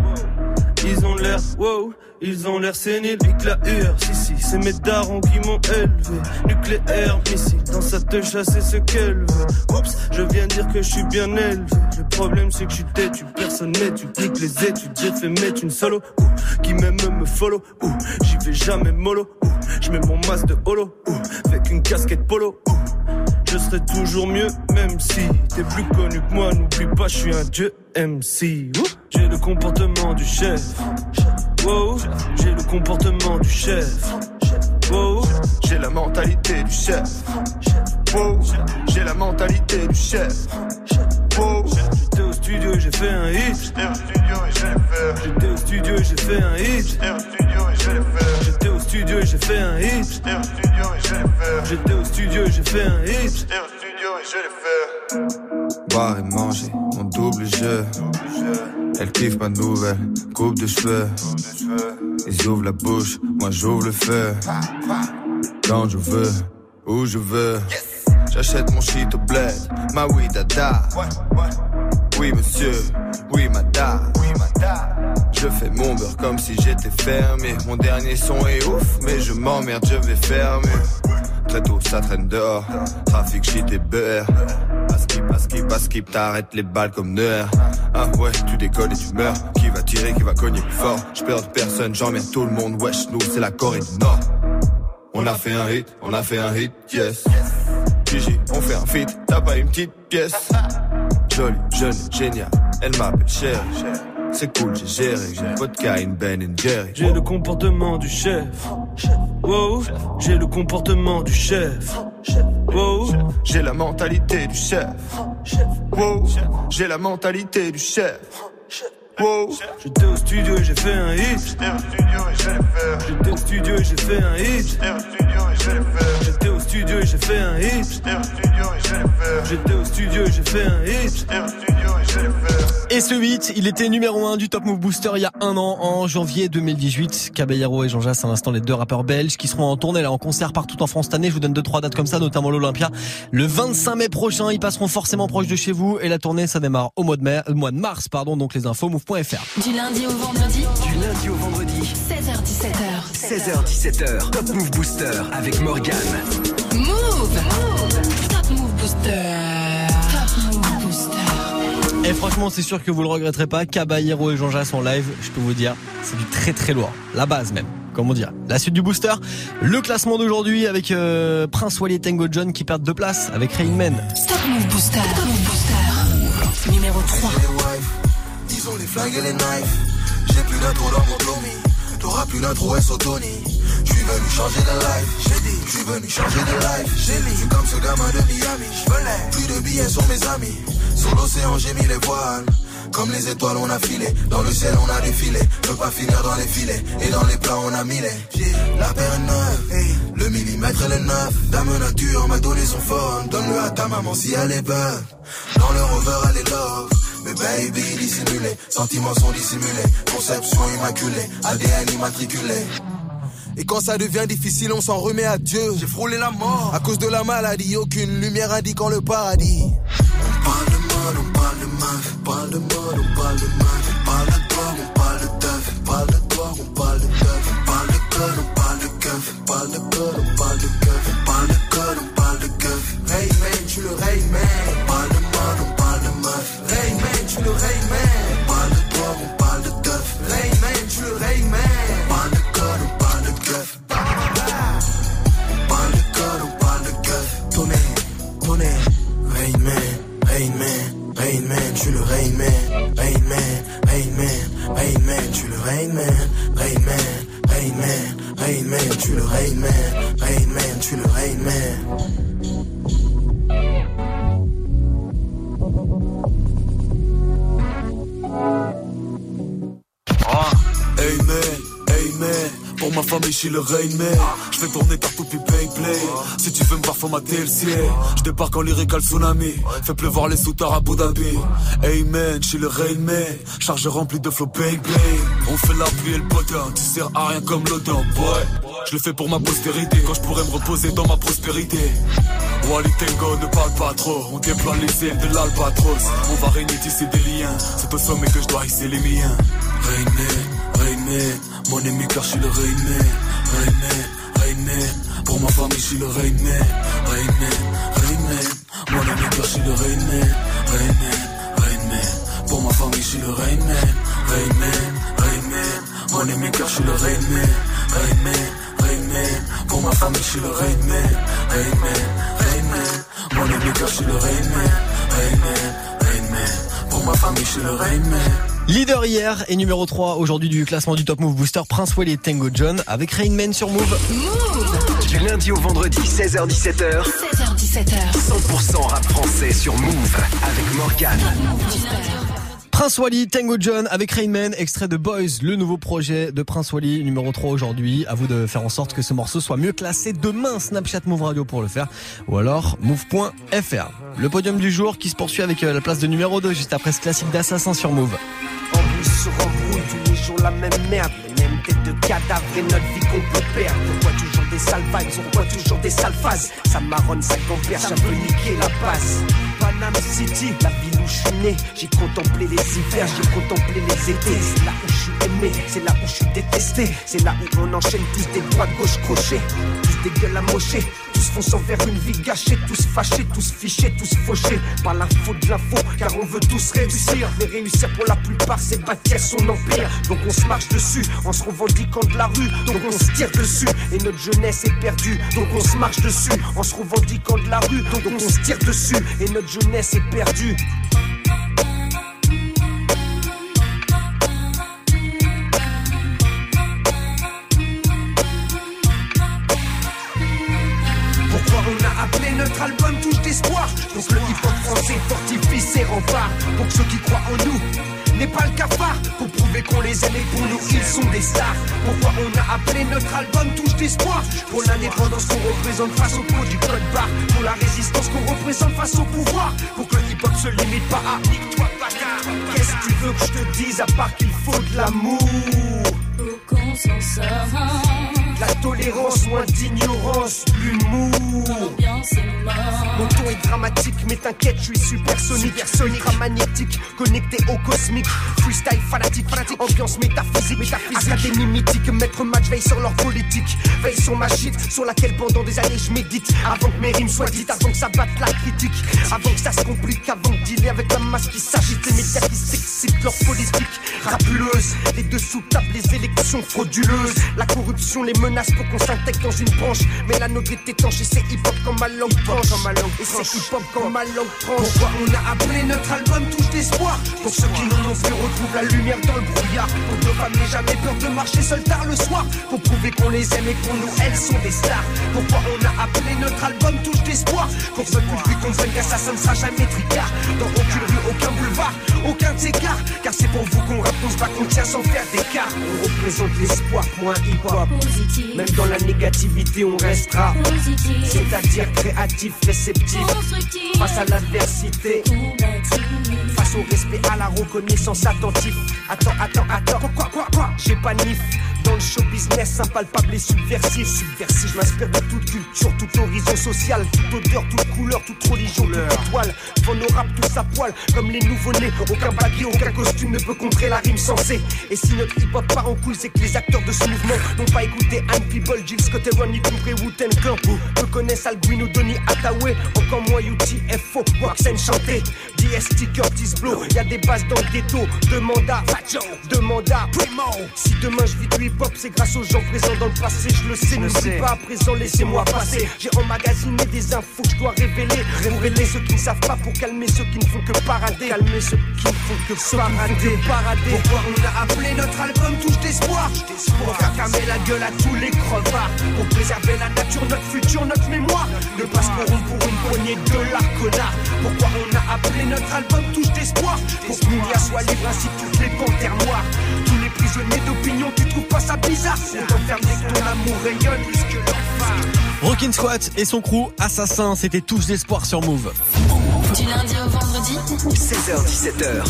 Ils ont l'air, wow, ils ont l'air séniles, que la UR, si si, c'est mes darons qui m'ont élevé. Nucléaire, missile, dans sa te chasser ce qu'elle veut. Oups, je viens dire que je suis bien élevé. Le problème c'est que je suis têtu, personne tu cliques les études, j'ai fait mettre une solo, ouh, qui m'aime me follow, ouh, j'y vais jamais mollo, ouh, je mets mon masque de holo, ouh, avec une casquette polo, ouh. Je serai toujours mieux, même si t'es plus connu que moi. N'oublie pas, je suis un dieu MC. J'ai le comportement du chef. Wow, j'ai le comportement du chef. Wow, j'ai la mentalité du chef. Wow, j'ai la mentalité du chef. Wow, j'étais au studio et j'ai fait un hit. J'étais au studio et j'ai fait un hit. J'étais au studio et j'ai fait un hit. J'étais au studio et j'ai fait un hit. Boire et manger, mon double jeu. Elle kiffe ma nouvelle coupe de cheveux. Ils ouvrent la bouche, moi j'ouvre le feu. Quand je veux, où je veux. J'achète mon shit au bled, ma oui dada. Oui monsieur, oui madame. Je fais mon beurre comme si j'étais fermé. Mon dernier son est ouf, mais je m'emmerde, je vais fermer. Très tôt, ça traîne dehors. Trafic, shit et beurre. Paskip, paskip, paskip, t'arrêtes les balles comme Neuer. Ah ouais, tu décolles et tu meurs. Qui va tirer, qui va cogner plus fort? J'perds de personne, j'emmerde tout le monde. Wesh, nous, c'est la Corée du Nord. On a fait un hit, on a fait un hit, yes. Gigi, on fait un feat, t'as pas une petite pièce. Jolie, jeune, génial, elle m'appelle chérie. C'est cool, j'ai géré, j'ai vodka, une Ben Jerry. J'ai le comportement du chef. Wow, j'ai le comportement du chef. Wow, J'ai la mentalité du chef. Wow, j'ai la mentalité du chef. Wow, j'étais au studio et j'ai fait un hit. J'étais au studio et j'ai fait un hit. J'étais au studio et j'ai fait un hit. J'étais au studio et j'ai fait un hit. Et ce 8, il était numéro 1 du Top Move Booster il y a un an, en janvier 2018. Caballero et Jean Jass, à l'instant les deux rappeurs belges qui seront en tournée là en concert partout en France cette année. Je vous donne deux trois dates comme ça, notamment l'Olympia. Le 25 mai prochain, ils passeront forcément proche de chez vous et la tournée ça démarre au mois de, mai, au mois de mars, pardon. Donc les infos move.fr. Du lundi au vendredi. Du lundi au vendredi, 16h17h. 16h17h, Top Move Booster avec Morgan. Move. Top Move Booster. Et franchement, c'est sûr que vous le regretterez pas. Caballero et Jean Jass en live, je peux vous dire, c'est du très très lourd. La base même. Comment dire? La suite du booster, le classement d'aujourd'hui avec euh, Prince Wally et Tango John qui perdent deux places avec Rain Man. Top Move Booster. Top Move Booster. Numéro 3. Ils ont les flingues et les knives. J'ai plus d'intro dans mon Tommy. T'auras plus d'intro et Tony. Je suis venu changer de life? J'ai dit, je suis venu changer de life? J'ai dit, comme ce gamin de Miami. Je plus de billets sur mes amis. Sur l'océan, j'ai mis les voiles. Comme les étoiles, on a filé. Dans le ciel, on a défilé. Ne pas finir dans les filets. Et dans les plats, on a mis les. La paire est neuve. Le millimètre, elle est neuf. Dame nature m'a donné son phone. Donne-le à ta maman si elle est bonne. Dans le rover, elle est love. Mais baby, dissimulé, sentiments sont dissimulés. Conception immaculée, ADN immatriculé. Et quand ça devient difficile, on s'en remet à Dieu. J'ai frôlé la mort. À cause de la maladie, aucune lumière indiquant le paradis. On parle de mode, on parle de meuf. On parle de mode, on parle de meuf. On parle de toi, on parle de teuf. On parle de toi, on parle de teuf. On parle de code, on parle de keuf. On parle de code, on parle de keuf. On parle de code, on parle de keuf. Hey man, tu le Ray man. On parle de mode, on parle de meuf. Ray man, tu le Ray Rain man, tu le Rain man. Rain man, Rain man, Rain man, tu le Rain man. Rain man, Rain man, Rain man, tu le Rain man. Rain man, tu le Rain man. Pour ma famille je suis le Rain Man Je fais tourner partout puis play play. Si tu veux me voir faut mater le Je débarque en lyrical tsunami. Fais pleuvoir les soutares à Abu Dhabi. Man, je suis le Rain Charge remplie de flow bang On fait la pluie et le potin Tu sers à rien comme l'odeur boy. Je le fais pour ma postérité Quand je pourrais me reposer dans ma prospérité. Wally Tango ne parle pas trop. On déploie les ailes de l'albatros. On va régner tisser des liens. C'est au sommet que je dois hisser les miens. Rain Man, Mon ennemi car je suis le Rain Man Pour ma famille je suis le Man, Rain Man Mon ennemi car je suis le Man, Rain Man Pour ma famille je suis le Man, Rain Man Mon ennemi car je suis le Man, Rain Man Pour ma famille je suis le Man, Rain Man Mon ennemi car je suis le Man, Rain Man Pour ma famille je suis le Man Leader hier et numéro 3 aujourd'hui du classement du Top Move Booster, Prince Wally et Tango John avec Rainman sur Move. Du lundi au vendredi, 16h17h. 16h17h. 100% rap français sur Move avec Morgane. Prince Wally, Tango John avec Rainman, extrait de Boys, le nouveau projet de Prince Wally, numéro 3 aujourd'hui. À vous de faire en sorte que ce morceau soit mieux classé demain. Snapchat Move Radio pour le faire. Ou alors move.fr. Le podium du jour qui se poursuit avec euh, la place de numéro 2 juste après ce classique d'assassin sur Move. Embrouille sur embrouille, tous les jours la même merde, de cadavres et notre vie qu'on peut perdre. Toujours des sales vibes, pourquoi toujours des sales phases Ça marronne, ça ça veut niquer la passe. Panam City, la ville où je suis né, j'ai contemplé les hivers, j'ai contemplé les étés. C'est là où je suis aimé, c'est là où je suis détesté, c'est là où on enchaîne tous des droites gauche crochets, tous des gueules amochées, tous fonçant vers une vie gâchée, tous fâchés, tous fichés, tous fauchés. Par faute de l'info, car on veut tous réussir, mais réussir pour la plupart c'est bâtir son empire, donc on se marche dessus en se revendiquant de la rue, donc on se tire dessus et notre jeunesse est perdue, donc on se marche dessus en se revendiquant de la rue, donc on se tire dessus et notre jeunesse est perdue. Pourquoi on a appelé notre album Touche d'espoir? Donc le hip-hop français fortifie ses remparts Pour que ceux qui croient en nous n'est pas le cafard. Pour prouver qu'on les aime et pour nous ils sont des stars. Pourquoi on a appelé notre album Touche d'espoir Pour l'indépendance qu'on représente face au pot du code barre. Pour la résistance qu'on représente face au pouvoir. Pour que le hip-hop se limite pas à nique-toi Qu'est-ce que tu veux que je te dise à part qu'il faut de l'amour? Pour qu'on. La tolérance, moins d'ignorance, l'humour. Mon ton est dramatique, mais t'inquiète, je suis supersonique, ultra magnétique, connecté au cosmique. Freestyle fanatique, fanatique, ambiance métaphysique, métaphysique. Académie mythique, maître match, veille sur leur politique. Veille sur ma shit, sur laquelle pendant des années je médite. Avant que mes rimes soient dites, avant que ça batte la critique. Avant que ça se complique, avant dealer avec la masse qui s'agite, les médias qui s'excitent, leur politique rapuleuse. Les dessous tapent les élections frauduleuses. La corruption, les menaces pour qu'on s'intègre dans une branche. Mais la nôtre est étanche et c'est hip-hop comme ma langue tranche. Et c'est hip-hop comme ma langue tranche. Pourquoi on a appelé notre album Touche d'espoir Pour ceux qui n'en ont plus retrouvent la lumière dans le brouillard. Pour que nos femmes n'aient jamais peur de marcher seul tard le soir. Pour prouver qu'on les aime et pour nous elles sont des stars. Pourquoi on a appelé notre album Touche d'espoir Pour notre public comprenne qu'assassin ne sera jamais tricard. Dans aucune rue, aucun boulevard, aucun de. Car c'est pour vous qu'on rappe, on se bat, qu'on tient sans faire d'écart. On représente l'espoir pour un hip-hop. Même dans la négativité, on restera. C'est-à-dire créatif, réceptif. Face à l'adversité. Face au respect, à la reconnaissance attentif. Attends, attends, attends. Quoi, quoi, quoi, quoi? J'ai pas nif. Dans le show business, impalpable et subversif. Subversif, je m'inspire de toute culture, tout horizon social, toute odeur, toute couleur, toute religion, toute étoile. Devant nos rap, tous à poil, comme les nouveaux-nés. Aucun baguette, aucun costume ne peut contrer la rime sensée. Et si notre hip-hop part en couille, c'est que les acteurs de ce mouvement n'ont pas écouté Anne People, Jill Scott et Ronnie Cooper et Wu-Tang Clan. Peu connaissent Alguino, Donny Hathaway, encore moins UTFO, Waxen chanté. DST, Curtis Blow, y a des bases dans le ghetto. Demande à Fajo, demande à Primo. Si demain je vis hip-hop, c'est grâce aux gens présents dans le passé. Je le sais, ne suis pas à présent, laissez-moi passer. J'ai emmagasiné des infos que je dois révéler. Révéler ceux qui ne savent pas pour calmer ceux qui ne font que parader. Calmer ceux qui ne font que parader. parader. Pourquoi on a appelé notre album Touche d'espoir Pour faire calmer la gueule à tous les crevards. Pour préserver la nature, notre futur, notre mémoire. Ne pas se pour une poignée de la connard. Pourquoi on a appelé notre album Touche d'espoir Pour que Mounia soit libre ainsi que toutes les panthères noires. Prisonniers d'opinion, tu trouves pas ça bizarre? On t'enferme dès que ton amour rayonne plus que leur phare. Rockin' Squat et son crew Assassin, c'était tous d'espoir sur Move. Du lundi au vendredi 16h17h.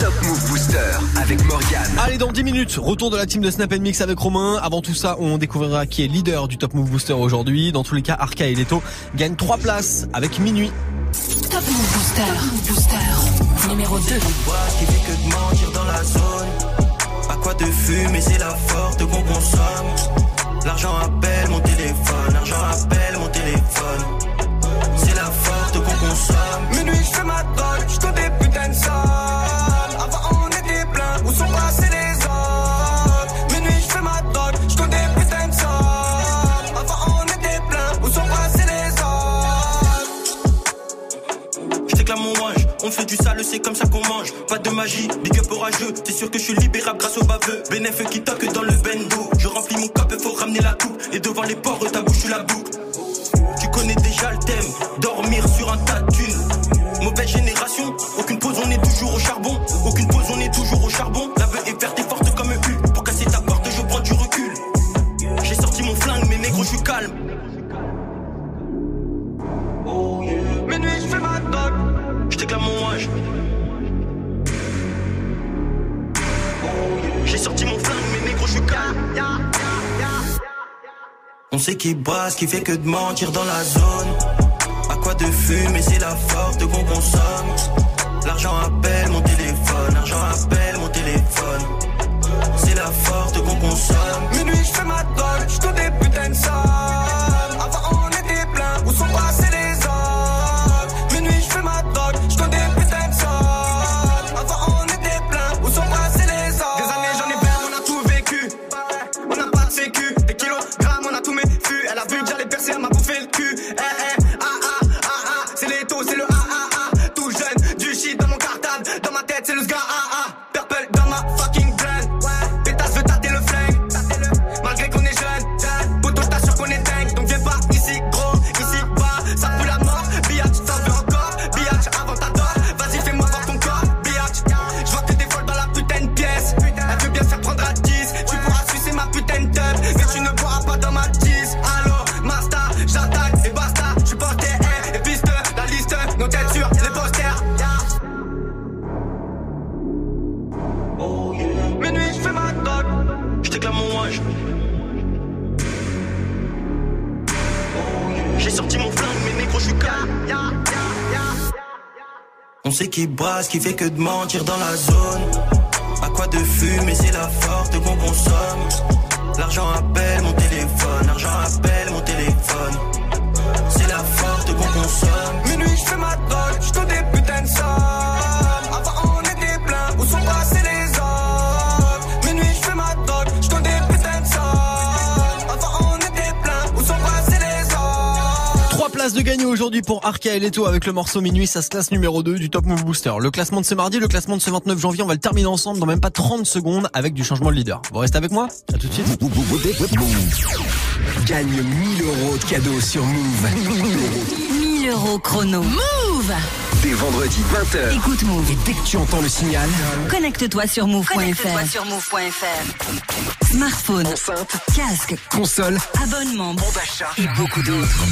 Top Move Booster avec Morgane. Allez, dans 10 minutes, retour de la team de Snap Mix avec Romain. Avant tout ça, on découvrira qui est leader du Top Move Booster aujourd'hui. Dans tous les cas, Arca et Leto gagnent 3 places avec minuit. Top Move Booster. Top Move Booster. Numéro 2. qui fait que de mentir dans la zone. C'est la forte qu'on consomme. L'argent appelle mon téléphone, l'argent appelle mon téléphone. C'est la forte qu'on consomme. Minuit, je fais ma je des putains de on fait du sale, c'est comme ça qu'on mange. Pas de magie, big up orageux. T'es sûr que je suis libérable grâce au baveux. Bénéf qui toque dans le bendo. Je remplis mon cup, faut ramener la coupe. Et devant les porcs, ta bouche, la boucle. Tu connais déjà le thème, dormir sur un tas de. Mauvaise génération, aucune Sait qui brasse, qui fait que de mentir dans la zone. À quoi de fumer, c'est la forte qu'on consomme. Sait qui brasse, qui fait que de mentir dans la zone. À quoi de fumer, c'est la forte qu'on consomme. L'argent appelle mon téléphone, l'argent appelle mon téléphone. C'est la forte qu'on consomme. Minuit, je fais ma drogue, autres? 3 places de gagner aujourd'hui pour Arca et Leto avec le morceau Minuit, ça se classe numéro 2 du Top Move Booster. Le classement de ce mardi, le classement de ce 29 janvier, on va le terminer ensemble dans même pas 30 secondes avec du changement de leader. Vous restez avec moi À tout de suite. Gagne 1000 euros de cadeaux sur Move. 1000 euros. 1000 euros chrono. Move Dès vendredi 20h. Écoute Move. Et dès que tu entends le signal, Connecte-toi sur move.fr. Connecte-toi sur move.fr. Smartphone, enceinte, casque, console, abonnement, bon d'achat et beaucoup d'autres.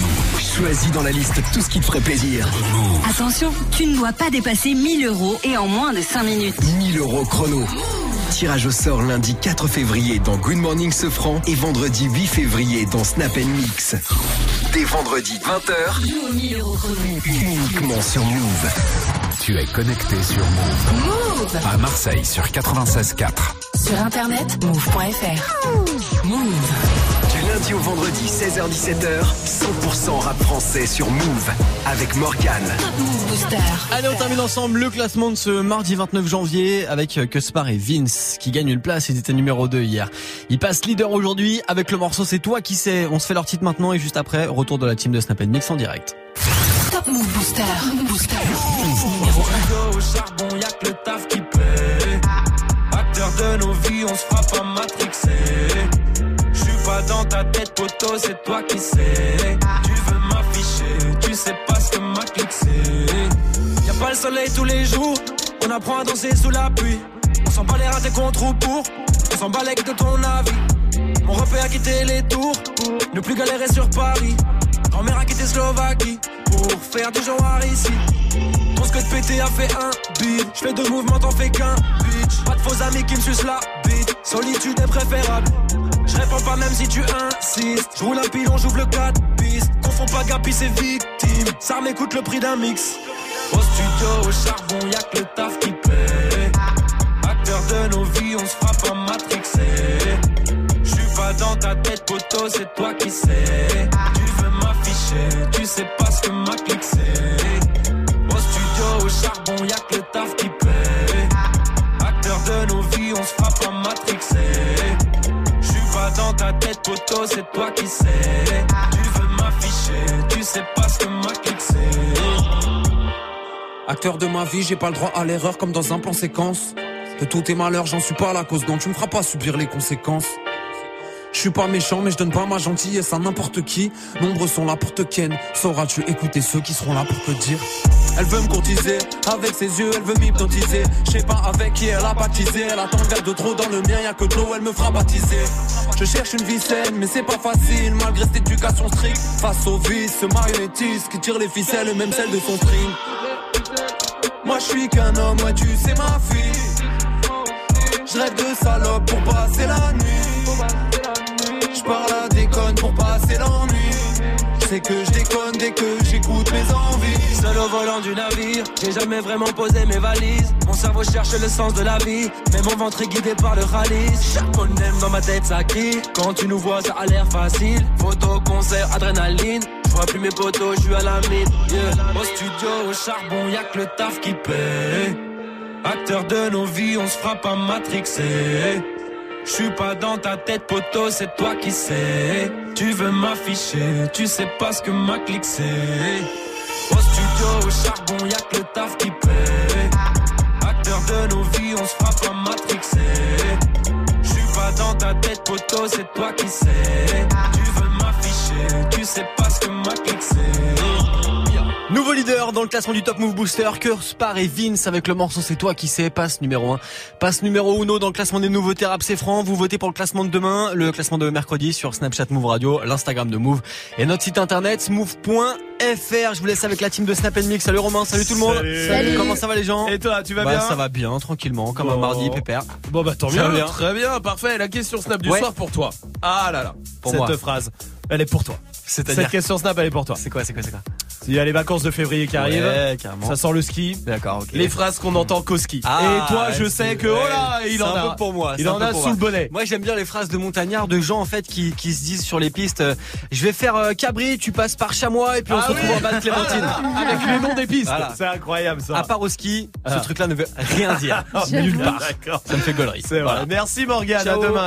Choisis dans la liste tout ce qui te ferait plaisir. Attention, tu ne dois pas dépasser 1000 euros et en moins de 5 minutes. 1000 euros chrono. Tirage au sort lundi 4 février dans Good Morning Sofran et vendredi 8 février dans Snap Mix. Dès vendredi 20h, uniquement sur Move. Tu es connecté sur Move. Move À Marseille sur 96.4. Sur internet, move.fr. Move. Lundi au vendredi 16h17h, 100% rap français sur Move avec Morgan. Move Booster. Allez, on termine ensemble le classement de ce mardi 29 janvier avec Cuspar et Vince qui gagnent une place. Ils étaient numéro 2 hier. Ils passent leader aujourd'hui avec le morceau C'est toi qui sais. On se fait leur titre maintenant et juste après, retour de la team de Snap Mix en direct. Top Move Booster. Booster. Au charbon, y'a que le taf qui paie. Acteur de nos vies, on se pas matrixer. Je dans ta tête, poteau, c'est toi qui sais. Tu veux m'afficher, tu sais pas ce que ma clique c'est. Y'a pas le soleil tous les jours, on apprend à danser sous la pluie. On s'en bat les ratés contre ou pour, on s'en bat les de ton avis. Mon repère a quitté les tours, ne plus galérer sur Paris. Grand-mère a quitté Slovaquie, pour faire du genre ici. Ton que pété a fait un beat. J'fais deux mouvements, t'en fais qu'un bitch. Pas de faux amis qui me sucent bite. Solitude est préférable. Je réponds pas même si tu insistes. Je roule un pilon, j'ouvre le 4 pistes. Confonds pas Gapi, c'est victime. Ça m'écoute le prix d'un mix. Au studio, au charbon, y'a que le taf qui paie. Acteur de nos vies, on se fera pas matrixer. J'suis pas dans ta tête, poteau, c'est toi qui sais. Tu veux m'afficher, tu sais pas ce que ma clique c'est. Au studio, au charbon, y'a que le taf qui paie. Acteur de nos vies, on se fera pas matrixer. J'suis pas dans ta tête, poteau, c'est toi qui sais. Tu veux m'afficher, tu sais pas ce que ma clique c'est. Acteur de ma vie, j'ai pas le droit à l'erreur comme dans un plan séquence. De tous tes malheurs, j'en suis pas la cause, donc tu me feras pas subir les conséquences. Je suis pas méchant, mais je donne pas ma gentillesse à n'importe qui. Nombreux sont là pour te ken. Sauras-tu écouter ceux qui seront là pour te dire? Elle veut me courtiser, avec ses yeux, elle veut m'hypnotiser. Je sais pas avec qui elle a baptisé. Elle attend le verre de trop dans le mien, y'a que de l'eau, elle me fera baptiser. Je cherche une vie saine, mais c'est pas facile, malgré cette éducation stricte. Face au vice, ce marionnettiste qui tire les ficelles, même celles de son string. Moi je suis qu'un homme, ouais tu sais ma fille. Je rêve de salope pour passer la nuit. Je parle à déconne pour passer l'ennui. Sais que je déconne dès que j'écoute mes envies. Seul au volant du navire, j'ai jamais vraiment posé mes valises. Mon cerveau cherche le sens de la vie, mais mon ventre est guidé par le rallye. Chaque aime dans ma tête ça. Quand tu nous vois, ça a l'air facile. Photo, concert, adrénaline. Je vois plus mes potos, je suis à la mine. Au studio, au charbon, y'a que le taf qui paie. Acteur de nos vies, on se fera pas matrixer. Je suis pas dans ta tête, poteau, c'est toi qui sais. Tu veux m'afficher, tu sais pas ce que ma clique c'est. Au studio, au charbon, y'a que le taf qui paie. Acteur de nos vies, on se fera pas matrixer. Je suis pas dans ta tête, poteau, c'est toi qui sais. Tu veux m'afficher, tu sais pas ce que ma clique c'est. Nouveau leader dans le classement du Top Move Booster, Spar et Vince avec le morceau C'est toi qui sais, passe numéro 1. Passe numéro 1 dans le classement des nouveautés rap c'est franc. Vous votez pour le classement de demain, le classement de mercredi sur Snapchat Move Radio, l'Instagram de Move et notre site internet move.fr. Je vous laisse avec la team de Snap Mix. Salut Romain, salut tout le monde. Salut. Comment ça va les gens? Et toi, tu vas Bah, bien? Ça va bien, tranquillement, comme un mardi, pépère. Bon bah tant mieux, bien. très bien, parfait. La question Snap du Ouais. soir pour toi. Ah là là, Pour cette moi. phrase, elle est pour toi. C'est-à-dire Cette question Snap, elle est pour toi. C'est quoi, c'est quoi, c'est quoi? Il y a les vacances de février qui arrivent. Ouais, carrément. Ça sent le ski. D'accord, ok. Les phrases qu'on entend qu'au ski. Ah, Et toi, je sais que, oh là, il c'est en un a. peu pour moi. Il en a sous le bonnet. Moi, j'aime bien les phrases de montagnards, de gens en fait qui, qui se disent sur les pistes euh, Je vais faire euh, Cabri, tu passes par Chamois et puis on Ah se retrouve oui. en bas de Clémentine. Ah Avec les noms des pistes. Voilà. C'est incroyable ça. À part au ski, Ah. ce truc-là ne veut rien dire. Ah, Nulle part. Ça me fait gaulerie. C'est vrai. Merci Morgane. À demain.